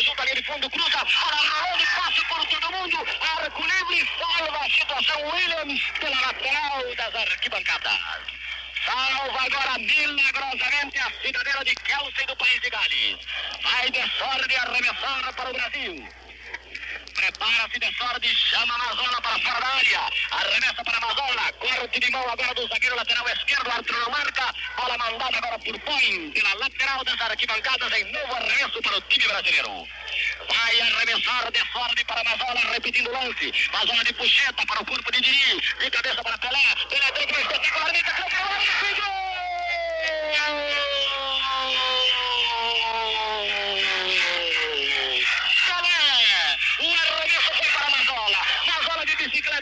à linha de fundo, cruza, Araújo, passe por todo mundo, arco livre, salva a situação, Williams pela lateral das arquibancadas. Salva agora milagrosamente a cidadela de Kelsey do país de Gales. Vai de sorte arremessar para o Brasil. Prepara-se de sorte, chama a Mazola para fora da área. Arremessa para a Mazola. Corte de mão agora do zagueiro lateral esquerdo. Arthur marca. Bola mandada agora por Põe pela lateral das arquibancadas em novo arremesso para o time brasileiro. Vai arremessar de sorte para Mazola, repetindo o lance. Mazola de puxeta para o corpo de Diri. De cabeça para Pelé. Pelé tem que espetacularmente.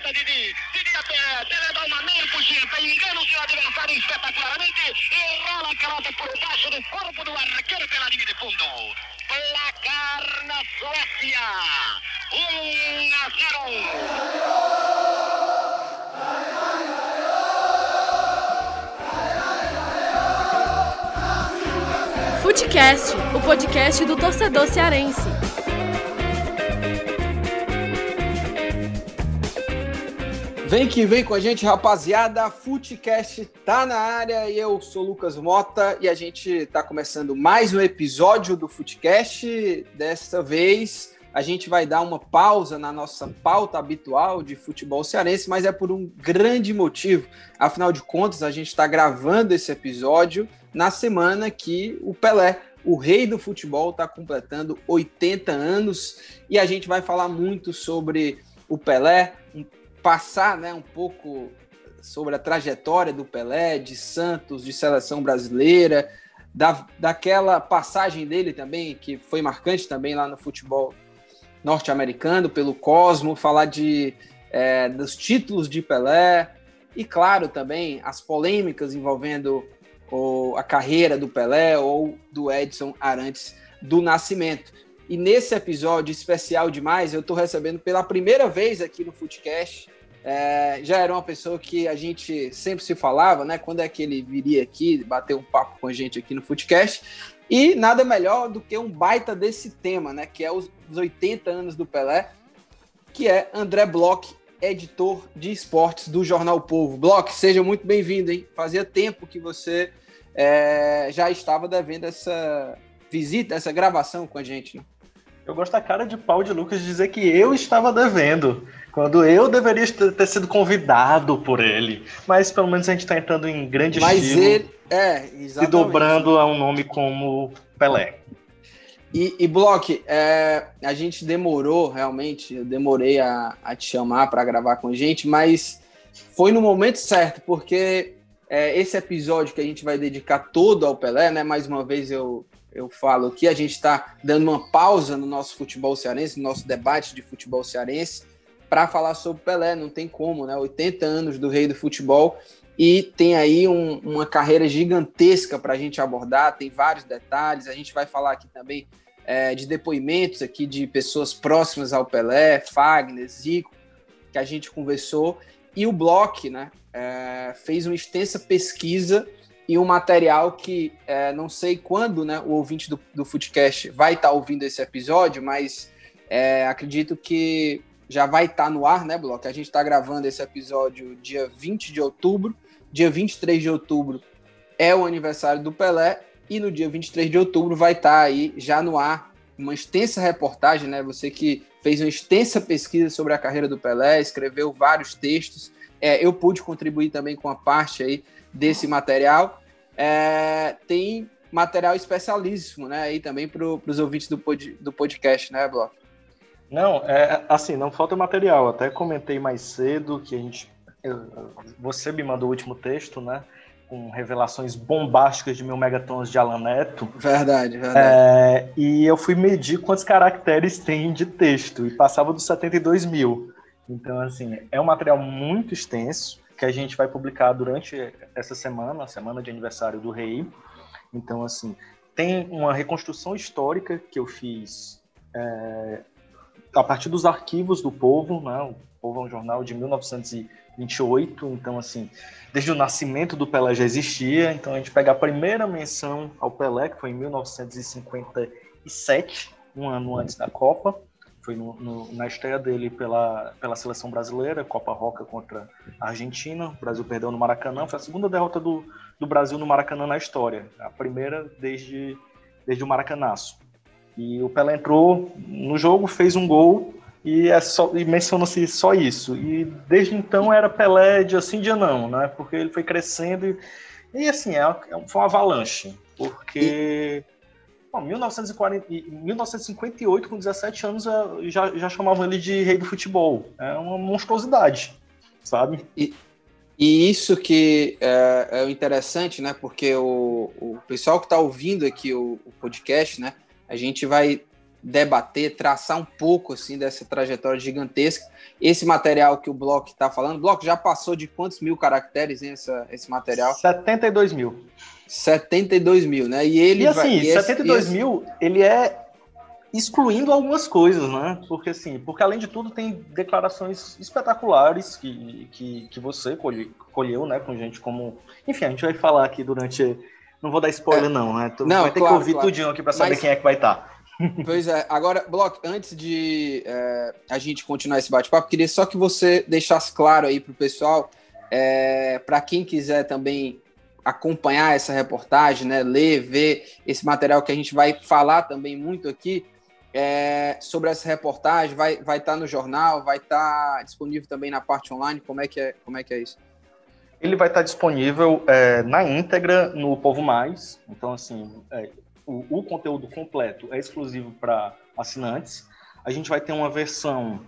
Bicicleta Didi. Didi a pé, Tele dá uma meia puxeta, engana o seu adversário espetacularmente e rola a pelota por baixo do corpo do arqueiro pela linha de fundo. Placar na Suécia. 1 a 0. Futecast, o podcast do torcedor cearense. Vem que vem com a gente, rapaziada. Futecast tá na área e eu sou Lucas Mota e a gente tá começando mais um episódio do Futecast. Dessa vez a gente vai dar uma pausa na nossa pauta habitual de futebol cearense, mas é por um grande motivo. Afinal de contas, a gente está gravando esse episódio na semana que o Pelé, o rei do futebol, está completando 80 anos e a gente vai falar muito sobre o Pelé, passar né, um pouco sobre a trajetória do Pelé, de Santos, de seleção brasileira, da, daquela passagem dele também, que foi marcante também lá no futebol norte-americano, pelo Cosmo, falar de, é, dos títulos de Pelé, e claro também as polêmicas envolvendo o, a carreira do Pelé ou do Edson Arantes do Nascimento. E nesse episódio especial demais, eu estou recebendo pela primeira vez aqui no Footcast é, já era uma pessoa que a gente sempre se falava, né? Quando é que ele viria aqui bater um papo com a gente aqui no Footcast. E nada melhor do que um baita desse tema, né? Que é os 80 anos do Pelé, que é André Bloch, editor de esportes do Jornal Povo. Bloch, seja muito bem-vindo, hein? Fazia tempo que você é, já estava devendo essa visita, essa gravação com a gente, né? Eu gosto da cara de pau de Lucas dizer que eu estava devendo, quando eu deveria ter sido convidado por ele. Mas pelo menos a gente está entrando em grande Mas estilo. ele, é, exatamente. Se dobrando a um nome como Pelé. E, e Bloch, é, a gente demorou realmente, eu demorei a, a te chamar para gravar com a gente, mas foi no momento certo, porque é, esse episódio que a gente vai dedicar todo ao Pelé, né? Mais uma vez eu eu falo que a gente está dando uma pausa no nosso futebol cearense, no nosso debate de futebol cearense, para falar sobre Pelé. Não tem como, né? 80 anos do rei do futebol e tem aí um, uma carreira gigantesca para a gente abordar. Tem vários detalhes. A gente vai falar aqui também é, de depoimentos aqui de pessoas próximas ao Pelé, Fagner, Zico, que a gente conversou. E o Bloch, né? É, fez uma extensa pesquisa e um material que é, não sei quando né, o ouvinte do, do Footcast vai estar tá ouvindo esse episódio, mas é, acredito que já vai estar tá no ar, né, Bloco? A gente está gravando esse episódio dia 20 de outubro. Dia 23 de outubro é o aniversário do Pelé. E no dia 23 de outubro vai estar tá aí já no ar uma extensa reportagem, né? Você que fez uma extensa pesquisa sobre a carreira do Pelé, escreveu vários textos. É, eu pude contribuir também com a parte aí desse material. É, tem material especialíssimo, né? Aí também para os ouvintes do, pod, do podcast, né, Bloco? Não, é assim, não falta material. Até comentei mais cedo que a gente. Eu, você me mandou o último texto, né? Com revelações bombásticas de mil megatons de Alan Neto. Verdade, verdade. É, e eu fui medir quantos caracteres tem de texto e passava dos 72 mil. Então, assim, é um material muito extenso que a gente vai publicar durante essa semana, a semana de aniversário do rei. Então, assim, tem uma reconstrução histórica que eu fiz é, a partir dos arquivos do Povo, né? O Povo é um jornal de 1928, então, assim, desde o nascimento do Pelé já existia. Então, a gente pega a primeira menção ao Pelé, que foi em 1957, um ano antes da Copa. Foi no, no, na estreia dele pela, pela seleção brasileira, Copa Roca contra a Argentina. O Brasil perdeu no Maracanã. Foi a segunda derrota do, do Brasil no Maracanã na história. A primeira desde, desde o Maracanaço. E o Pelé entrou no jogo, fez um gol e, é só, e menciona-se só isso. E desde então era Pelé de assim dia não, né? Porque ele foi crescendo e, e assim, é, é foi uma avalanche. Porque. E 1940, 1958, com 17 anos, já, já chamavam ele de rei do futebol. É uma monstruosidade, sabe? E, e isso que é, é interessante, né? Porque o, o pessoal que está ouvindo aqui o, o, podcast, né? A gente vai debater, traçar um pouco assim dessa trajetória gigantesca. Esse material que o Bloco está falando, o Bloco já passou de quantos mil caracteres hein, essa, esse material? 72 mil. 72 mil, né? E ele e assim, vai, 72 esse, mil, ele é excluindo algumas coisas, né? Porque assim, porque além de tudo tem declarações espetaculares que, que, que você colhe, colheu, né? Com gente como. Enfim, a gente vai falar aqui durante. Não vou dar spoiler, é. não, né? Tu não, vai ter claro, que ouvir claro. tudinho aqui para saber Mas... quem é que vai estar. Tá. Pois é, agora, Block, antes de é, a gente continuar esse bate-papo, queria só que você deixasse claro aí para o pessoal, é, para quem quiser também acompanhar essa reportagem, né, ler, ver esse material que a gente vai falar também muito aqui é, sobre essa reportagem, vai estar vai tá no jornal, vai estar tá disponível também na parte online, como é que é, como é, que é isso? Ele vai estar tá disponível é, na íntegra no Povo Mais, então assim, é, o, o conteúdo completo é exclusivo para assinantes, a gente vai ter uma versão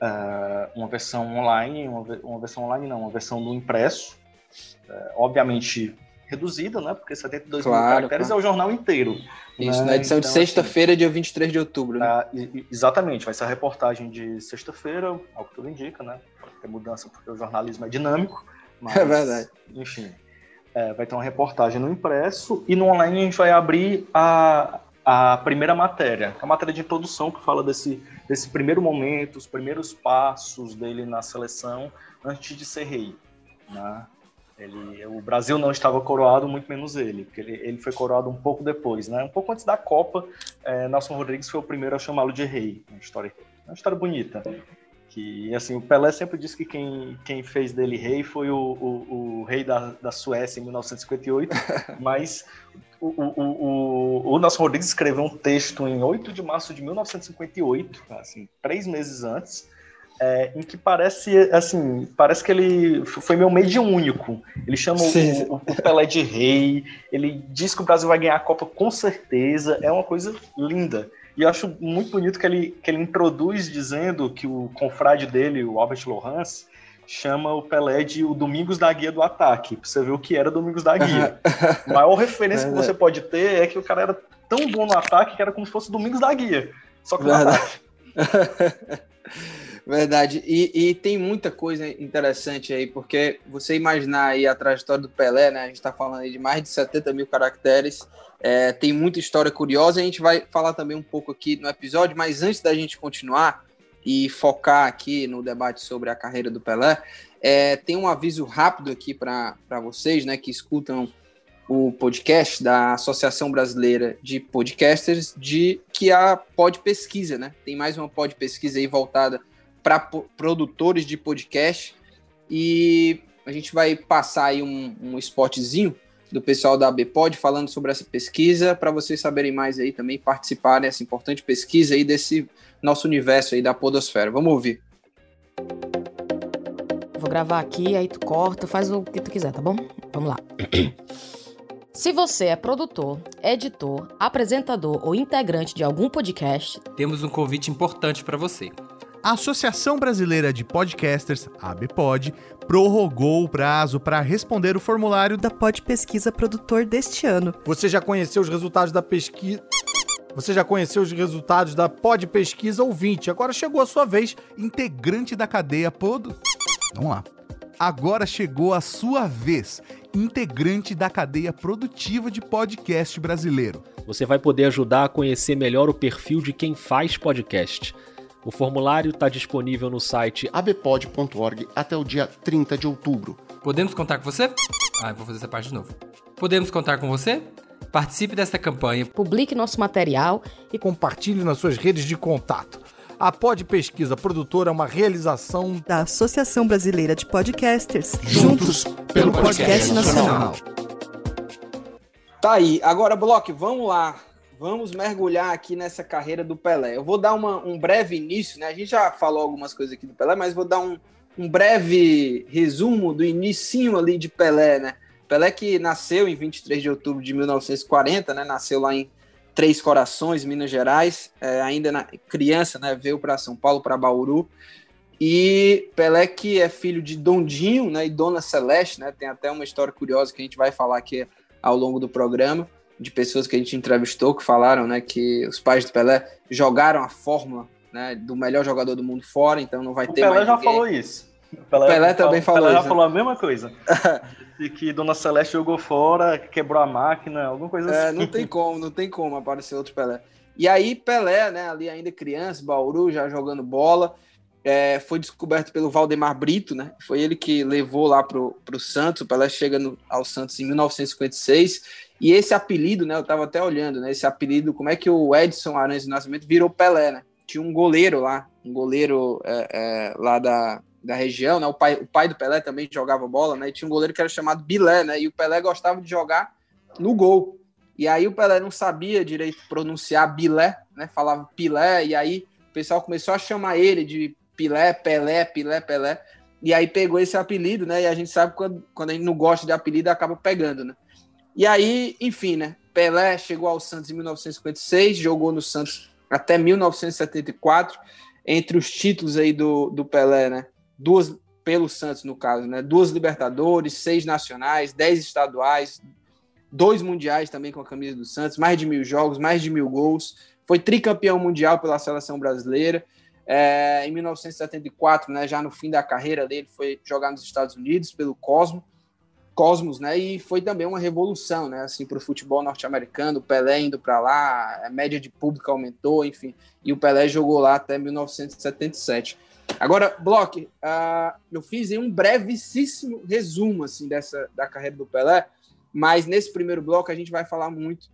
Uh, uma versão online, uma, uma, versão online não, uma versão no impresso, uh, obviamente reduzida, né? Porque 72 claro, mil caracteres claro. é o jornal inteiro. Isso, né? na edição então, de sexta-feira, assim, dia 23 de outubro. Né? Ah, exatamente, vai ser a reportagem de sexta-feira, ao que tudo indica, né? Pode ter mudança porque o jornalismo é dinâmico. Mas, é verdade. Enfim, é, vai ter uma reportagem no impresso e no online a gente vai abrir a, a primeira matéria, é a matéria de introdução que fala desse, desse primeiro momento, os primeiros passos dele na seleção antes de ser rei. Né? Ele, o Brasil não estava coroado, muito menos ele, porque ele, ele foi coroado um pouco depois, né? Um pouco antes da Copa, é, Nelson Rodrigues foi o primeiro a chamá-lo de rei. Uma história, uma história bonita. Que, assim, o Pelé sempre disse que quem, quem fez dele rei foi o, o, o rei da, da Suécia em 1958, mas o, o, o, o Nelson Rodrigues escreveu um texto em 8 de março de 1958, assim, três meses antes, é, em que parece assim, parece que ele foi meio mediúnico. Ele chama o, o, Pelé de rei, ele diz que o Brasil vai ganhar a Copa com certeza, é uma coisa linda. E eu acho muito bonito que ele, que ele introduz dizendo que o confrade dele, o Albert Lorenz, chama o Pelé de o Domingos da Guia do Ataque, pra você ver o que era Domingos da Guia. a maior referência que você pode ter é que o cara era tão bom no ataque que era como se fosse Domingos da Guia, só que no ataque. Verdade. E, e, tem muita coisa interessante aí, porque você imaginar aí a trajetória do Pelé, né? A gente está falando aí de mais de 70 mil caracteres. É, tem muita história curiosa. A gente vai falar também um pouco aqui no episódio, mas antes da gente continuar e focar aqui no debate sobre a carreira do Pelé, é, tem um aviso rápido aqui para vocês, né, que escutam o podcast da Associação Brasileira de Podcasters, de que a Pod Pesquisa, né? Tem mais uma Pod Pesquisa aí voltada para produtores de podcast. E a gente vai passar aí um, um spotzinho do pessoal da ABPOD falando sobre essa pesquisa, para vocês saberem mais aí também, participarem dessa importante pesquisa aí desse nosso universo aí da podosfera. Vamos ouvir. Vou gravar aqui, aí tu corta, faz o que tu quiser, tá bom? Vamos lá. Se você é produtor, editor, apresentador ou integrante de algum podcast, temos um convite importante para você. A Associação Brasileira de Podcasters, ABPOD, prorrogou o prazo para responder o formulário da Pod Pesquisa Produtor deste ano. Você já conheceu os resultados da pesquisa? Você já conheceu os resultados da Pod Pesquisa ouvinte? Agora chegou a sua vez. Integrante da cadeia Pod. Vamos lá. Agora chegou a sua vez, integrante da cadeia produtiva de podcast brasileiro. Você vai poder ajudar a conhecer melhor o perfil de quem faz podcast. O formulário está disponível no site abpod.org até o dia 30 de outubro. Podemos contar com você? Ah, vou fazer essa parte de novo. Podemos contar com você? Participe desta campanha. Publique nosso material e compartilhe nas suas redes de contato. A Pod Pesquisa Produtora é uma realização da Associação Brasileira de Podcasters. Juntos pelo podcast nacional. Tá aí. Agora, Bloco, vamos lá. Vamos mergulhar aqui nessa carreira do Pelé. Eu vou dar uma, um breve início, né? A gente já falou algumas coisas aqui do Pelé, mas vou dar um, um breve resumo do início ali de Pelé, né? Pelé que nasceu em 23 de outubro de 1940, né? Nasceu lá em Três Corações, Minas Gerais, é, ainda na, criança, né? Veio para São Paulo, para Bauru. E Pelé que é filho de Dondinho, né? E Dona Celeste, né? Tem até uma história curiosa que a gente vai falar aqui ao longo do programa de pessoas que a gente entrevistou que falaram, né? Que os pais do Pelé jogaram a fórmula, né? Do melhor jogador do mundo fora, então não vai o ter Pelé mais já ninguém. falou isso. O Pelé, Pelé também falou Pelé isso. já falou a mesma coisa. de que Dona Celeste jogou fora, quebrou a máquina, alguma coisa É, assim. não tem como, não tem como aparecer outro Pelé. E aí, Pelé, né, ali ainda criança, Bauru, já jogando bola, é, foi descoberto pelo Valdemar Brito, né? Foi ele que levou lá pro, pro Santos. O Pelé chega no, ao Santos em 1956. E esse apelido, né? Eu tava até olhando, né? Esse apelido, como é que o Edson Arantes do Nascimento virou Pelé, né? Tinha um goleiro lá, um goleiro é, é, lá da, da região, né? O pai, o pai do Pelé também jogava bola, né? E tinha um goleiro que era chamado Bilé, né? E o Pelé gostava de jogar no gol. E aí o Pelé não sabia direito pronunciar Bilé, né? Falava Pilé, e aí o pessoal começou a chamar ele de Pilé, Pelé, Pilé, Pelé. E aí pegou esse apelido, né? E a gente sabe quando, quando a gente não gosta de apelido, acaba pegando, né? E aí, enfim, né? Pelé chegou ao Santos em 1956, jogou no Santos até 1974. Entre os títulos aí do, do Pelé, né? Duas, pelo Santos, no caso, né? Duas Libertadores, seis nacionais, dez estaduais, dois mundiais também com a camisa do Santos, mais de mil jogos, mais de mil gols. Foi tricampeão mundial pela seleção brasileira. É, em 1974, né, já no fim da carreira dele, foi jogar nos Estados Unidos pelo Cosmo, Cosmos, né, e foi também uma revolução, né, assim, para o futebol norte-americano, Pelé indo para lá, a média de público aumentou, enfim, e o Pelé jogou lá até 1977. Agora, Bloch, uh, eu fiz um brevíssimo resumo, assim, dessa, da carreira do Pelé, mas nesse primeiro bloco a gente vai falar muito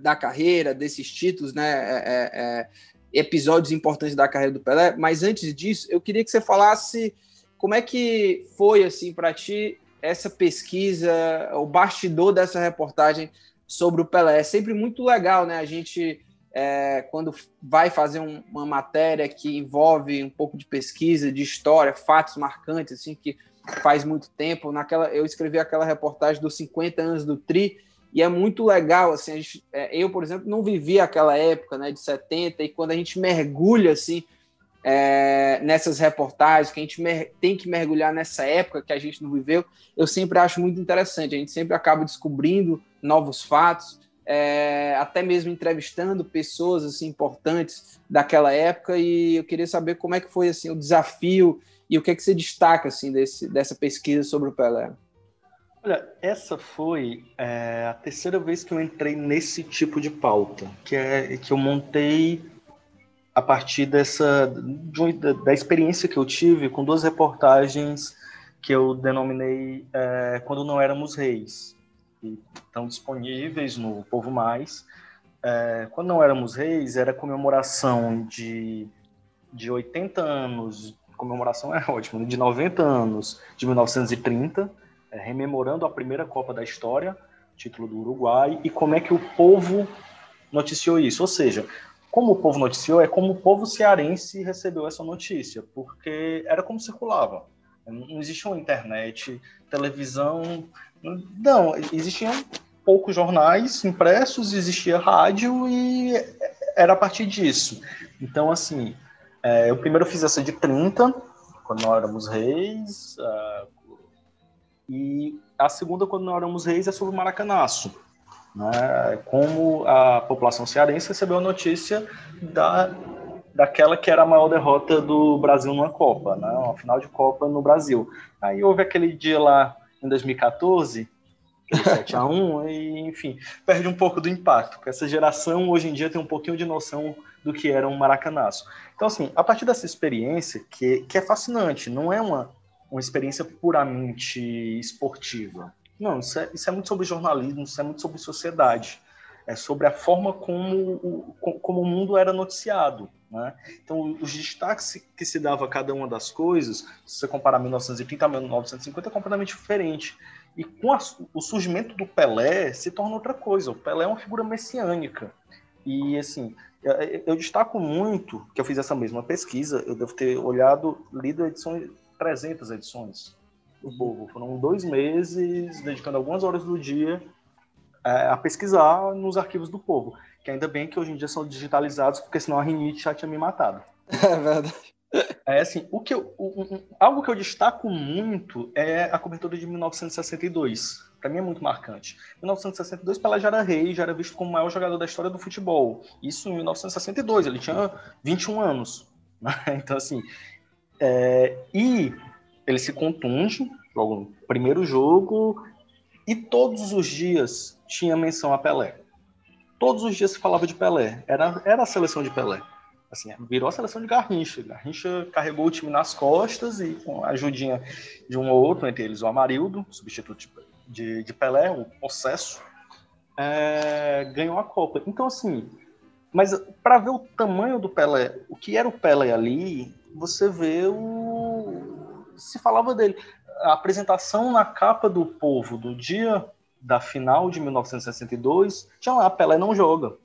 da carreira, desses títulos, né, é, é, episódios importantes da carreira do Pelé, mas antes disso, eu queria que você falasse como é que foi assim para ti essa pesquisa, o bastidor dessa reportagem sobre o Pelé. É sempre muito legal, né? A gente é, quando vai fazer um, uma matéria que envolve um pouco de pesquisa, de história, fatos marcantes, assim que faz muito tempo. Naquela, eu escrevi aquela reportagem dos 50 anos do Tri e é muito legal, assim, gente, eu, por exemplo, não vivi aquela época, né, de 70, e quando a gente mergulha, assim, é, nessas reportagens, que a gente tem que mergulhar nessa época que a gente não viveu, eu sempre acho muito interessante, a gente sempre acaba descobrindo novos fatos, é, até mesmo entrevistando pessoas, assim, importantes daquela época, e eu queria saber como é que foi, assim, o desafio e o que é que você destaca, assim, desse, dessa pesquisa sobre o Pelé. Olha, essa foi é, a terceira vez que eu entrei nesse tipo de pauta, que é que eu montei a partir dessa de, da experiência que eu tive com duas reportagens que eu denominei é, quando não éramos reis, estão disponíveis no Povo Mais. É, quando não éramos reis era comemoração de de 80 anos, comemoração é ótimo, de 90 anos de 1930 é, rememorando a primeira Copa da história, título do Uruguai, e como é que o povo noticiou isso. Ou seja, como o povo noticiou, é como o povo cearense recebeu essa notícia, porque era como circulava. Não existia uma internet, televisão. Não, existiam poucos jornais impressos, existia rádio e era a partir disso. Então, assim, é, eu primeiro fiz essa de 30, quando nós éramos reis, uh, e a segunda, quando nós éramos reis, é sobre o Maracanaço. Né? Como a população cearense recebeu a notícia da, daquela que era a maior derrota do Brasil numa Copa, né? uma final de Copa no Brasil. Aí houve aquele dia lá em 2014, 7 a 1 e enfim, perde um pouco do impacto. Essa geração hoje em dia tem um pouquinho de noção do que era um maracanaço. Então, assim, a partir dessa experiência, que, que é fascinante, não é uma, uma experiência puramente esportiva. Não, isso é, isso é muito sobre jornalismo, isso é muito sobre sociedade. É sobre a forma como o, como o mundo era noticiado. Né? Então, os destaques que se dava a cada uma das coisas, se você comparar 1930 a 1950, é completamente diferente. E com a, o surgimento do Pelé, se torna outra coisa. O Pelé é uma figura messiânica. E, assim, eu, destaco muito que eu fiz essa mesma pesquisa, eu devo ter olhado, lido edições, 300 edições do Povo. Foram dois meses dedicando algumas horas do dia é, a pesquisar nos arquivos do Povo. Que ainda bem que hoje em dia são digitalizados, porque senão a rinite já tinha me matado. É verdade. É assim, o que eu, o, algo que eu destaco muito é a cobertura de 1962. Para mim é muito marcante. Em 1962, Pelé já era rei, já era visto como o maior jogador da história do futebol. Isso em 1962, ele tinha 21 anos. Né? Então, assim, é, e ele se contunde logo no primeiro jogo e todos os dias tinha menção a Pelé. Todos os dias se falava de Pelé. Era, era a seleção de Pelé. Assim, virou a seleção de Garrincha. Garrincha carregou o time nas costas e com a ajudinha de um ou outro, entre eles o Amarildo, substituto de, de Pelé, o Possesso, é, ganhou a Copa. Então, assim, mas para ver o tamanho do Pelé, o que era o Pelé ali, você vê o. Se falava dele. A apresentação na capa do povo do dia da final de 1962 tinha lá: Pelé não joga.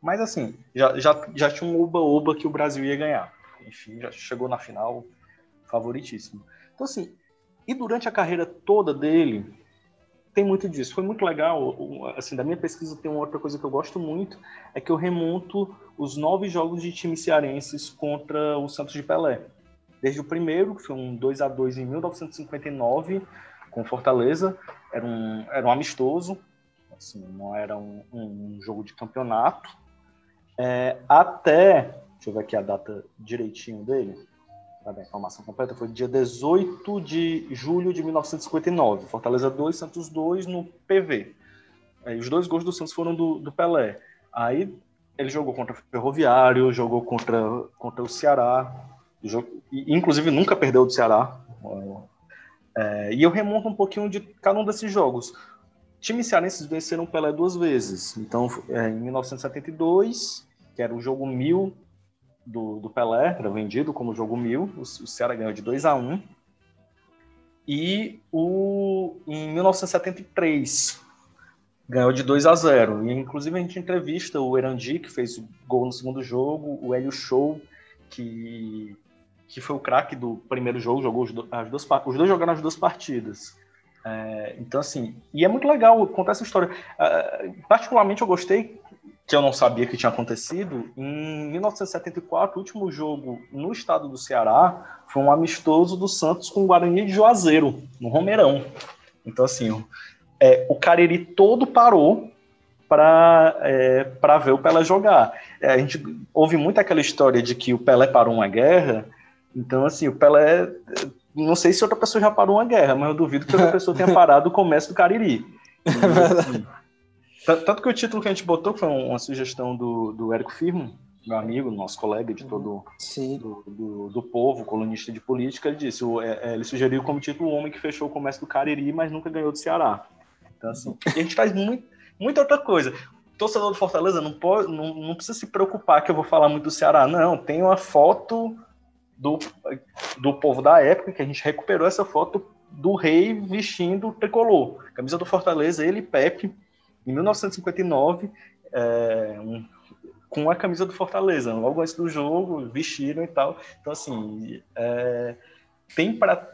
Mas assim, já, já, já tinha um oba-oba que o Brasil ia ganhar. Enfim, já chegou na final favoritíssimo. Então, assim, e durante a carreira toda dele, tem muito disso. Foi muito legal. Assim, da minha pesquisa tem uma outra coisa que eu gosto muito, é que eu remonto os nove jogos de times cearenses contra o Santos de Pelé. Desde o primeiro, que foi um 2 a 2 em 1959, com Fortaleza, era um, era um amistoso, assim, não era um, um jogo de campeonato, é, até, deixa eu ver aqui a data direitinho dele, dar a informação completa, foi dia 18 de julho de 1959. Fortaleza 2, Santos 2 no PV. Aí, os dois gols do Santos foram do, do Pelé. Aí ele jogou contra o Ferroviário, jogou contra, contra o Ceará, inclusive nunca perdeu do Ceará. É, e eu remonto um pouquinho de cada um desses jogos. Times cearenses venceram o Pelé duas vezes. Então, é, em 1972, que era o jogo mil do, do Pelé, era vendido como jogo mil, o, o Ceará ganhou de 2 a 1 E o, em 1973, ganhou de 2 a 0 E, inclusive, a gente entrevista o Erandi, que fez o gol no segundo jogo, o Hélio Show, que, que foi o craque do primeiro jogo, jogou os, as duas, os dois jogaram as duas partidas. É, então, assim, e é muito legal contar essa história. Uh, particularmente, eu gostei, que eu não sabia que tinha acontecido, em 1974, o último jogo no estado do Ceará foi um amistoso do Santos com o Guarani de Juazeiro, no Romeirão. Então, assim, é, o Cariri todo parou para é, ver o Pelé jogar. É, a gente ouve muito aquela história de que o Pelé parou uma guerra, então, assim, o Pelé não sei se outra pessoa já parou uma guerra, mas eu duvido que outra pessoa tenha parado o comércio do Cariri. É verdade. Tanto que o título que a gente botou foi uma sugestão do, do Érico Firmo, meu amigo, nosso colega, editor do, do, do, do, Povo, colunista de política, ele disse, é, é, ele sugeriu como título o homem que fechou o comércio do Cariri, mas nunca ganhou do Ceará. Então, assim, a gente faz muito, muita outra coisa. Torcedor do Fortaleza não, pode, não, não precisa se preocupar que eu vou falar muito do Ceará. Não, tem uma foto do, do povo da época, que a gente recuperou essa foto do rei vestindo tricolor. Camisa do Fortaleza, ele Pepe, em 1959, é, com a camisa do Fortaleza, logo antes do jogo, vestiram e tal. Então, assim, é, tem para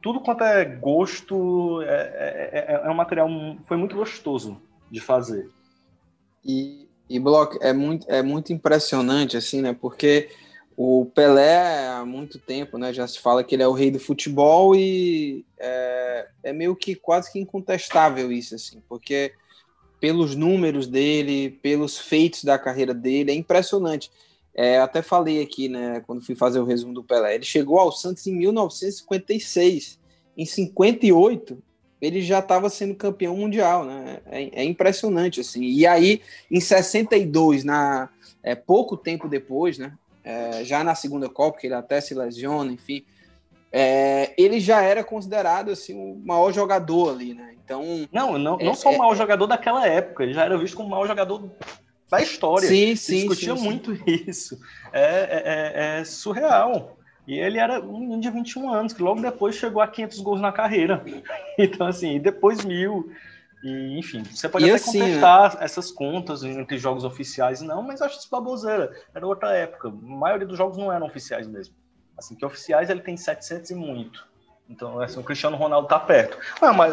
tudo quanto é gosto, é, é, é, um material, foi muito gostoso de fazer. E, e Bloco, é muito, é muito impressionante, assim, né, porque o Pelé, há muito tempo, né, já se fala que ele é o rei do futebol e é, é meio que quase que incontestável isso, assim, porque pelos números dele, pelos feitos da carreira dele, é impressionante. É, até falei aqui, né, quando fui fazer o resumo do Pelé, ele chegou ao Santos em 1956. Em 58, ele já estava sendo campeão mundial, né? É, é, impressionante, assim. E aí, em 62, na, é, pouco tempo depois, né? É, já na segunda Copa, que ele até se lesiona, enfim. é, ele já era considerado assim o maior jogador ali, né? Então não, não, é, não só o é maior jogador daquela época, ele já era visto como o maior jogador da história. Sim, sim. discutia sim, muito sim. isso. É, é, é, surreal. E ele era um menino de 21 anos, que logo depois chegou a 500 gols na carreira. Então, assim, depois mil. E, enfim, você pode e até assim, contestar essas contas entre jogos oficiais, não, mas acho isso baboseira. Era outra época. A maioria dos jogos não eram oficiais mesmo. Assim, que oficiais ele tem 700 e muito. Então, assim, o Cristiano Ronaldo tá perto. Ah, mas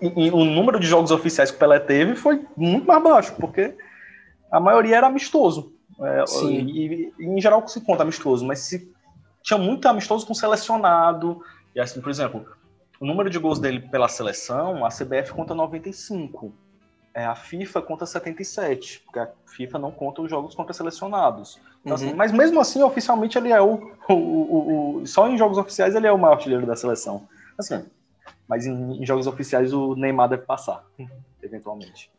e, e, o número de jogos oficiais que o Pelé teve foi muito mais baixo, porque a maioria era amistoso. É, Sim. E, e, em geral se conta amistoso, mas se tinha muito amistoso com selecionado. E assim, por exemplo, o número de gols dele pela seleção, a CBF conta 95. É, a FIFA conta 77, porque a FIFA não conta os jogos contra selecionados. Então, assim, uhum. assim, mas mesmo assim, oficialmente, ele é o, o, o, o, Só em jogos oficiais ele é o maior artilheiro da seleção. Assim, mas em, em jogos oficiais o Neymar deve passar, eventualmente.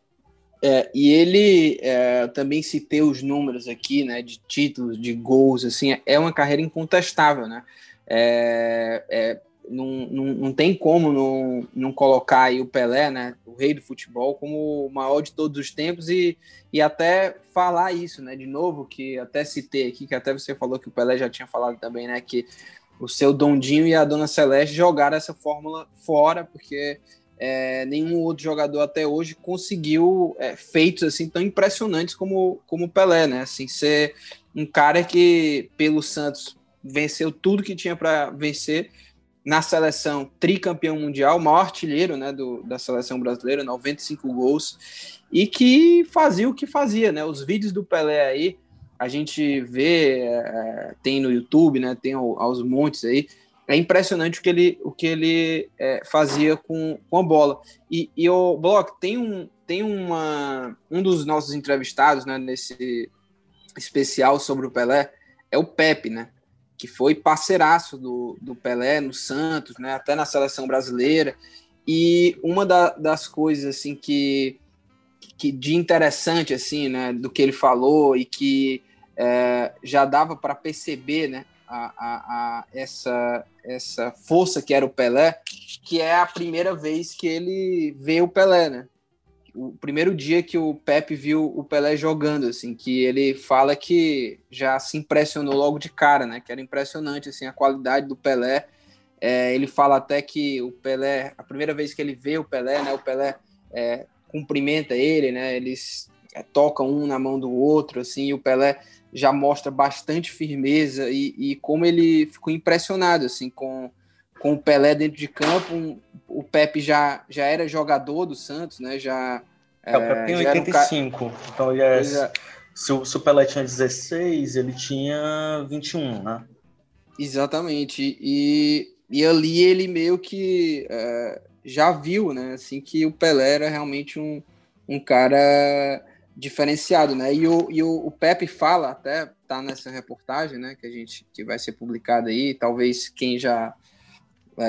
É, e ele é, também citei os números aqui, né, de títulos, de gols, assim, é uma carreira incontestável, né? É, é, não, não, não tem como não, não colocar aí o Pelé, né, o rei do futebol, como o maior de todos os tempos e, e até falar isso, né, de novo, que até citei aqui, que até você falou que o Pelé já tinha falado também, né, que o seu Dondinho e a Dona Celeste jogaram essa fórmula fora, porque é, nenhum outro jogador até hoje conseguiu é, feitos assim tão impressionantes como, como o Pelé, né? Assim, ser um cara que pelo Santos venceu tudo que tinha para vencer na seleção, tricampeão mundial, maior artilheiro né, do, da seleção brasileira, 95 gols, e que fazia o que fazia, né? Os vídeos do Pelé aí, a gente vê, é, tem no YouTube, né? Tem aos montes aí, é impressionante o que ele, o que ele é, fazia com, com a bola. E, e o Bloco tem um tem uma um dos nossos entrevistados, né, nesse especial sobre o Pelé, é o Pepe, né, que foi parceiraço do, do Pelé no Santos, né, até na seleção brasileira. E uma da, das coisas assim que, que de interessante assim, né, do que ele falou e que é, já dava para perceber, né, a, a, a, essa, essa força que era o Pelé, que é a primeira vez que ele vê o Pelé, né? O primeiro dia que o Pepe viu o Pelé jogando, assim, que ele fala que já se impressionou logo de cara, né? Que era impressionante, assim, a qualidade do Pelé. É, ele fala até que o Pelé, a primeira vez que ele vê o Pelé, né? O Pelé é, cumprimenta ele, né? Eles é, tocam um na mão do outro, assim, e o Pelé já mostra bastante firmeza e, e como ele ficou impressionado assim com, com o Pelé dentro de campo. Um, o Pepe já, já era jogador do Santos, né? Já, é, o Pepe tem 85, um... então ele é, já... se, o, se o Pelé tinha 16, ele tinha 21, né? Exatamente. E, e ali ele meio que é, já viu, né? Assim, que o Pelé era realmente um, um cara diferenciado, né? E o, e o, o Pepe fala, até tá nessa reportagem, né, que a gente que vai ser publicada aí, talvez quem já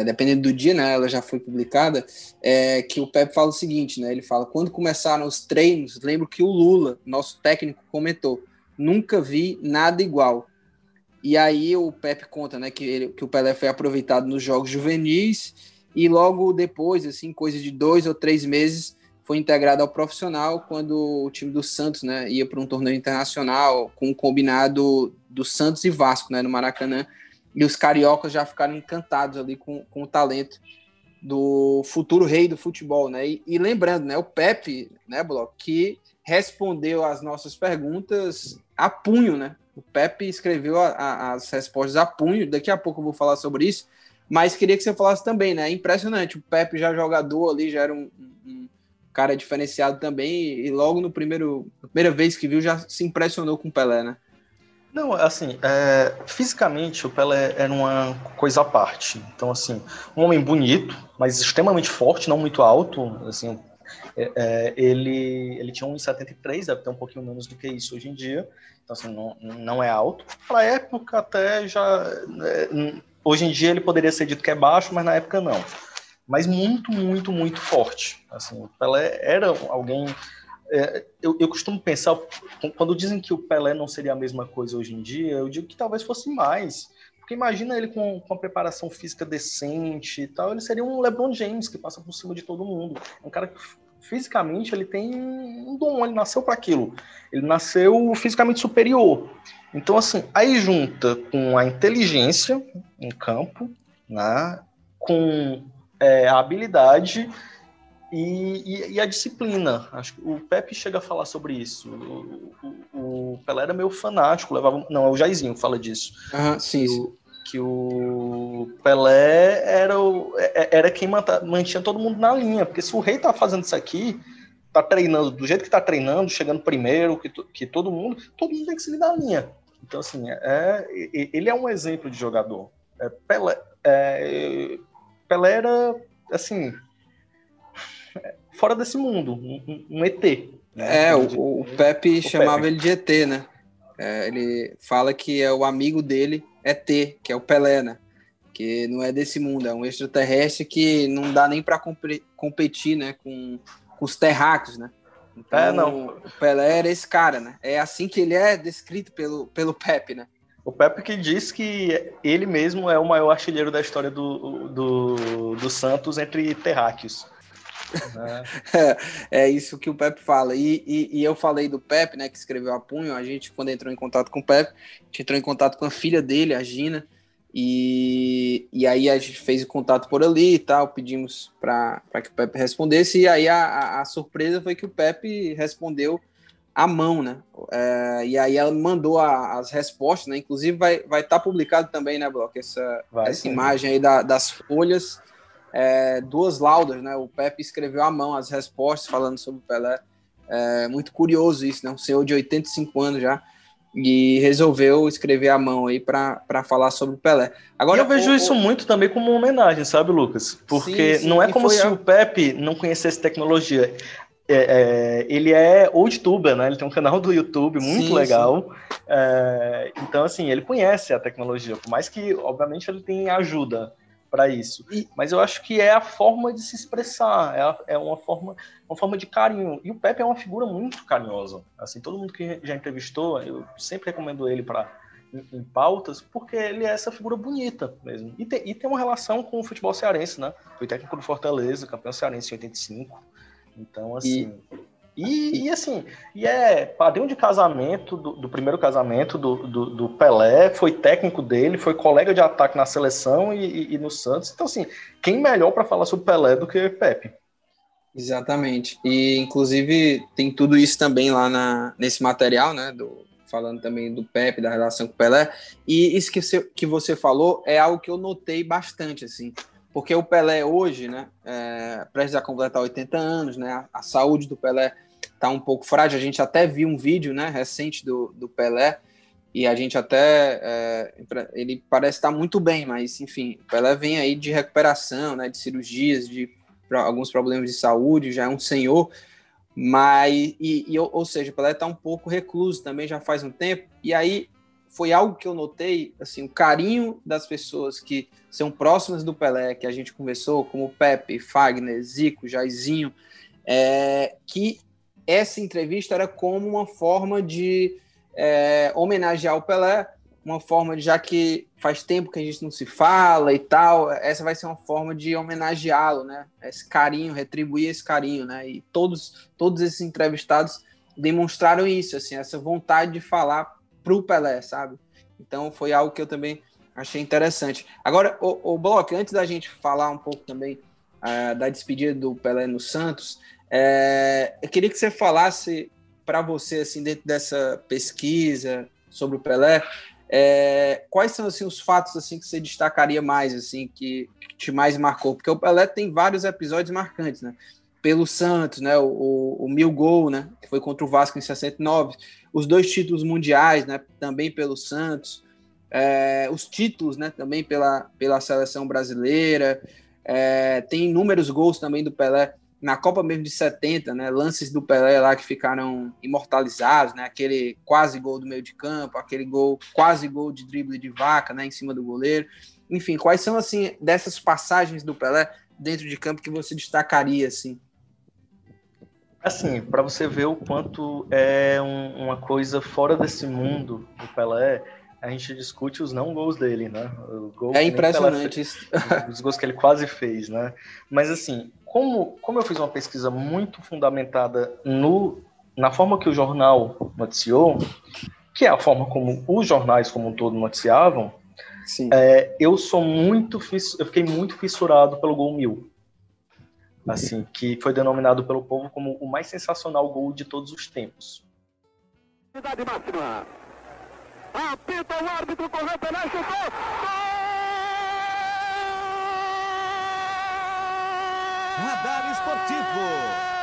dependendo do dia, né, ela já foi publicada, é que o Pepe fala o seguinte, né? Ele fala: quando começaram os treinos, lembro que o Lula, nosso técnico, comentou: nunca vi nada igual. E aí o Pepe conta, né, que, ele, que o Pelé foi aproveitado nos jogos juvenis e logo depois, assim, coisa de dois ou três meses, foi integrado ao profissional quando o time do Santos, né, ia para um torneio internacional com um combinado do Santos e Vasco, né, no Maracanã, e os cariocas já ficaram encantados ali com, com o talento do futuro rei do futebol, né? E, e lembrando, né, o Pepe, né, Bloco, que respondeu às nossas perguntas a punho, né? O Pepe escreveu a, a, as respostas a punho. Daqui a pouco eu vou falar sobre isso, mas queria que você falasse também, né? É impressionante. O Pepe já jogador ali, já era um, um cara diferenciado também, e logo no primeiro, primeira vez que viu, já se impressionou com o Pelé, né? Não, assim, é, fisicamente o Pelé era uma coisa à parte. Então, assim, um homem bonito, mas extremamente forte, não muito alto. Assim, é, é, ele, ele tinha 1,73, deve ter um pouquinho menos do que isso hoje em dia. Então, assim, não, não é alto. Para época, até já. É, hoje em dia ele poderia ser dito que é baixo, mas na época não mas muito, muito, muito forte. Assim, o Pelé era alguém. É, eu, eu costumo pensar, quando dizem que o Pelé não seria a mesma coisa hoje em dia, eu digo que talvez fosse mais. Porque imagina ele com, com uma preparação física decente e tal, ele seria um LeBron James que passa por cima de todo mundo. É um cara que fisicamente ele tem um dom, ele nasceu para aquilo. Ele nasceu fisicamente superior. Então, assim, aí junta com a inteligência em campo, né, com é, a habilidade e, e, e, a disciplina. Acho que o Pepe chega a falar sobre isso. O, o, o Pelé era meio fanático, levava. Não, é o Jairzinho que fala disso. Uhum, sim, o, que o Pelé era, o, é, é, era quem mantinha todo mundo na linha. Porque se o rei tá fazendo isso aqui, tá treinando do jeito que tá treinando, chegando primeiro, que, que todo mundo, todo mundo tem que seguir na linha. Então, assim, é, ele é um exemplo de jogador. É, Pelé, é, Pelé era, assim, fora desse mundo, um, um ET. Né? É, o, o Pepe o chamava Pepe. ele de ET, né? É, ele fala que é o amigo dele, ET, que é o Pelé, né? Que não é desse mundo, é um extraterrestre que não dá nem para competir, né? Com, com os terráqueos, né? Então, é, não. O Pelé era esse cara, né? É assim que ele é descrito pelo, pelo Pepe, né? O Pepe que diz que ele mesmo é o maior artilheiro da história do, do, do Santos entre terráqueos. É, é isso que o Pepe fala. E, e, e, eu falei do Pepe, né, que escreveu a punho. A gente, quando entrou em contato com o Pepe, a gente entrou em contato com a filha dele, a Gina. E, e aí a gente fez o contato por ali e tal, pedimos para que o Pepe respondesse. E aí a, a, a, surpresa foi que o Pepe respondeu à mão, né? É, e aí ela mandou a, as respostas, né? Inclusive vai estar vai tá publicado também, né, Bloco? Essa, vai, essa imagem aí da, das folhas é, duas laudas, né? O Pepe escreveu à mão as respostas falando sobre o Pelé. É muito curioso isso, né? Um senhor de 85 anos já e resolveu escrever à mão aí para falar sobre o Pelé. Agora e eu vejo o, isso muito também como uma homenagem, sabe, Lucas? Porque sim, sim, não é como se a... o Pepe não conhecesse tecnologia. É, é, ele é youtuber, né? Ele tem um canal do YouTube muito sim, legal. É, então, assim, ele conhece a tecnologia, por mais que, obviamente, ele tenha ajuda para isso. E, mas eu acho que é a forma de se expressar, é, a, é, uma forma uma forma de carinho. E o Pepe é uma figura muito carinhosa. Assim, todo mundo que já entrevistou, eu sempre recomendo ele para em, em, pautas, porque ele é essa figura bonita mesmo. E tem, e tem uma relação com o futebol cearense, né? Foi técnico do Fortaleza, campeão cearense em 85. Então, assim, e e, e, assim, e é padrinho de casamento, do, do primeiro casamento do, do, do, Pelé, foi técnico dele, foi colega de ataque na seleção e, e, e no Santos. Então, assim, quem melhor para falar sobre Pelé do que Pepe? Exatamente. E, inclusive, tem tudo isso também lá na, nesse material, né? Do, falando também do Pepe, da relação com o Pelé. E isso que você, que você falou é algo que eu notei bastante, assim. Porque o Pelé hoje, né, é, prestes a completar 80 anos, né, a, a saúde do Pelé está um pouco frágil. A gente até viu um vídeo, né, recente do, do Pelé e a gente até é, ele parece estar muito bem, mas enfim, o Pelé vem aí de recuperação, né, de cirurgias, de alguns problemas de saúde, já é um senhor, mas e, e ou seja, o Pelé está um pouco recluso também já faz um tempo e aí foi algo que eu notei, assim, o carinho das pessoas que são próximas do Pelé, que a gente conversou, como Pepe, Fagner, Zico, Jairzinho, é, que essa entrevista era como uma forma de é, homenagear o Pelé, uma forma de, já que faz tempo que a gente não se fala e tal, essa vai ser uma forma de homenageá-lo, né? Esse carinho, retribuir esse carinho, né? E todos, todos esses entrevistados demonstraram isso, assim, essa vontade de falar pro Pelé, sabe? Então foi algo que eu também achei interessante. Agora, o, o Bloco, antes da gente falar um pouco também uh, da despedida do Pelé no Santos, é, eu queria que você falasse para você, assim, dentro dessa pesquisa sobre o Pelé, é, quais são assim os fatos assim que você destacaria mais, assim, que, que, te mais marcou? Porque o Pelé tem vários episódios marcantes, né? Pelo Santos, né? O, o, o mil gol, né? Que foi contra o Vasco em 69 os dois títulos mundiais, né, também pelo Santos, é, os títulos, né, também pela, pela seleção brasileira, é, tem inúmeros gols também do Pelé na Copa mesmo de 70, né, lances do Pelé lá que ficaram imortalizados, né, aquele quase gol do meio de campo, aquele gol, quase gol de drible de vaca, né, em cima do goleiro. Enfim, quais são assim dessas passagens do Pelé dentro de campo que você destacaria assim? Assim, para você ver o quanto é um, uma coisa fora desse mundo, o Pelé, a gente discute os não gols dele, né? Gol é impressionante isso. Os gols que ele quase fez, né? Mas assim, como, como eu fiz uma pesquisa muito fundamentada no, na forma que o jornal noticiou, que é a forma como os jornais como um todo noticiavam, é, eu sou muito eu fiquei muito fissurado pelo gol mil, assim que foi denominado pelo povo como o mais sensacional gol de todos os tempos. Cidade máxima. Apita o árbitro, correu, Pelé, chutou. Radar Esportivo.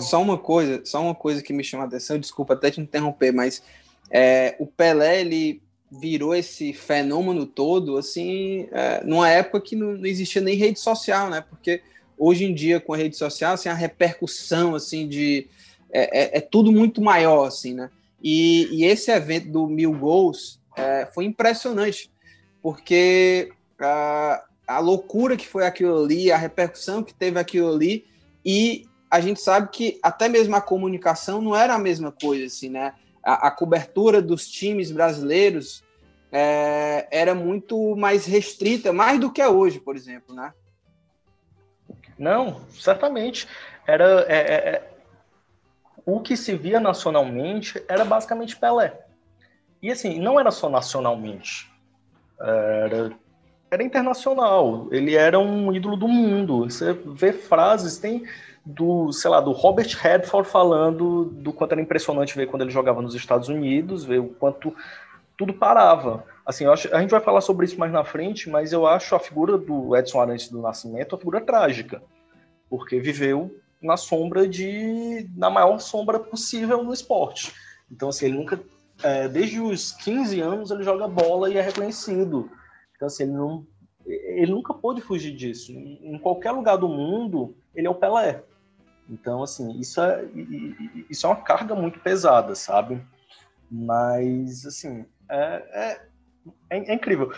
Só uma coisa, só uma coisa que me chama a atenção, desculpa até te interromper, mas é, o Pelé, ele virou esse fenômeno todo, assim, é, numa época que não, não, existia nem rede social, né? Porque hoje em dia, com a rede social, assim, a repercussão, assim, de... É, é, é tudo muito maior, assim, né? E, e esse evento do Mil Gols é, foi impressionante, porque a, a loucura que foi aquilo ali, a repercussão que teve aquilo ali, e a gente sabe que até mesmo a comunicação não era a mesma coisa, assim, né? A, a cobertura dos times brasileiros é, era muito mais restrita, mais do que é hoje, por exemplo, né? Não, certamente. Era é, é, é o que se via nacionalmente era basicamente Pelé. E assim, não era só nacionalmente. Era, era internacional. Ele era um ídolo do mundo. Você vê frases, tem do, sei lá, do Robert Redford falando do quanto era impressionante ver quando ele jogava nos Estados Unidos, ver o quanto tudo parava. Assim, acho, a gente vai falar sobre isso mais na frente, mas eu acho a figura do Edson Arantes do Nascimento uma figura trágica, porque viveu na sombra de na maior sombra possível no esporte. Então, assim, ele nunca é, desde os 15 anos ele joga bola e é reconhecido. Então, assim, ele não ele nunca pôde fugir disso. Em qualquer lugar do mundo, ele é o Pelé. Então, assim, isso é, isso é uma carga muito pesada, sabe? Mas, assim, é, é, é, incrível.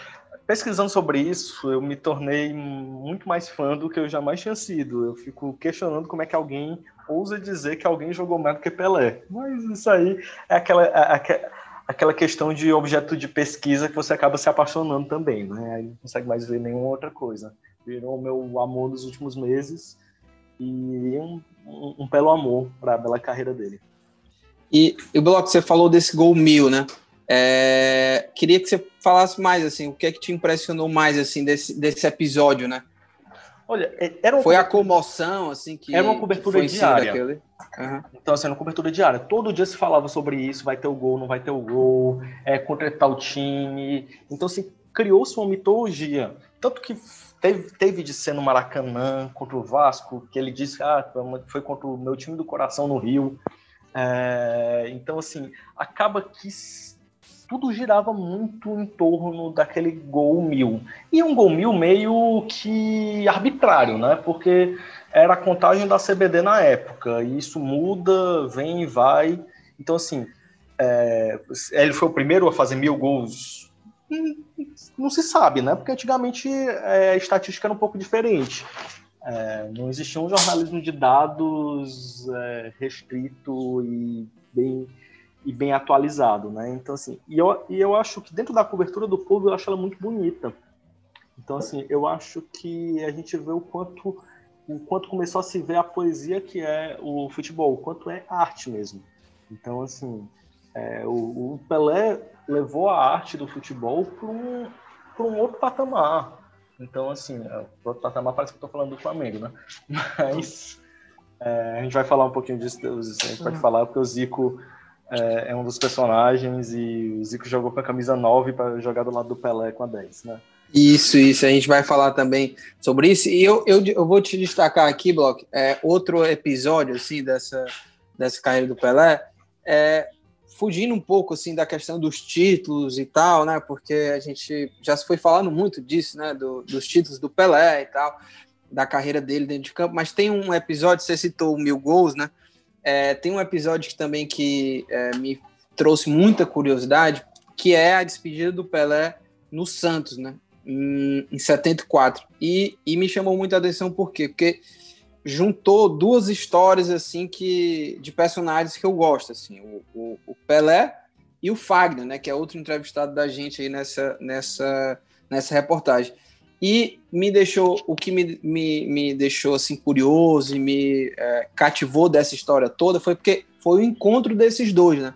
Pesquisando sobre isso, eu me tornei muito mais fã do que eu jamais tinha sido. Eu fico questionando como é que alguém ousa dizer que alguém jogou mais do que Pelé. Mas isso aí é aquela, é, aquela questão de objeto de pesquisa que você acaba se apaixonando também, né? Aí não consegue mais ver nenhuma outra coisa. Virou o meu amor dos últimos meses e um, um, um belo amor para a bela carreira dele. E, e o Bloco, você falou desse gol mil, né? É, queria que você falasse mais, assim, o que é que te impressionou mais, assim, desse, desse episódio, né? Olha, é, era foi a comoção, assim, que era uma cobertura diária. Uhum. Então, assim, era uma cobertura diária. Todo dia se falava sobre isso, vai ter o gol, não vai ter o gol, é, contra tal time. Então, assim, criou-se uma mitologia. Tanto que Teve, teve de ser no Maracanã contra o Vasco, que ele disse ah, foi contra o meu time do coração no Rio. É, então, assim, acaba que tudo girava muito em torno daquele gol mil. E um gol mil meio que arbitrário, né? Porque era a contagem da CBD na época. E isso muda, vem e vai. Então, assim, é, ele foi o primeiro a fazer mil gols não se sabe, né? Porque antigamente é, a estatística era um pouco diferente. É, não existia um jornalismo de dados é, restrito e bem, e bem atualizado, né? Então, assim, e eu, e eu acho que dentro da cobertura do povo, eu acho ela muito bonita. Então, assim, eu acho que a gente vê o quanto, o quanto começou a se ver a poesia que é o futebol, o quanto é arte mesmo. Então, assim, é, o, o Pelé levou a arte do futebol para um, um outro patamar. Então, assim, é, outro patamar parece que eu estou falando do Flamengo, né? Mas é, a gente vai falar um pouquinho disso, a gente pode falar, porque o Zico é, é, um dos personagens e o Zico jogou com a camisa 9 para jogar do lado do Pelé com a 10, né? Isso, isso, a gente vai falar também sobre isso. E eu, eu, eu vou te destacar aqui, Block, é, outro episódio, assim, dessa, dessa carreira do Pelé, é fugindo um pouco assim da questão dos títulos e tal, né? Porque a gente já se foi falando muito disso, né? Do, dos títulos do Pelé e tal. da carreira dele dentro de campo, mas tem um episódio, você citou mil gols, né? É, tem um episódio que, também que é, me trouxe muita curiosidade, que é a despedida do Pelé no Santos, né? Em, em 74. E, e me chamou muita atenção por quê? Porque juntou duas histórias assim que de personagens que eu gosto, assim, o, o, o Pelé e o Fagner, né, que é outro entrevistado da gente aí nessa nessa nessa reportagem. E me deixou, o que me, me, me deixou assim curioso e me é, cativou dessa história toda foi porque foi o encontro desses dois, né?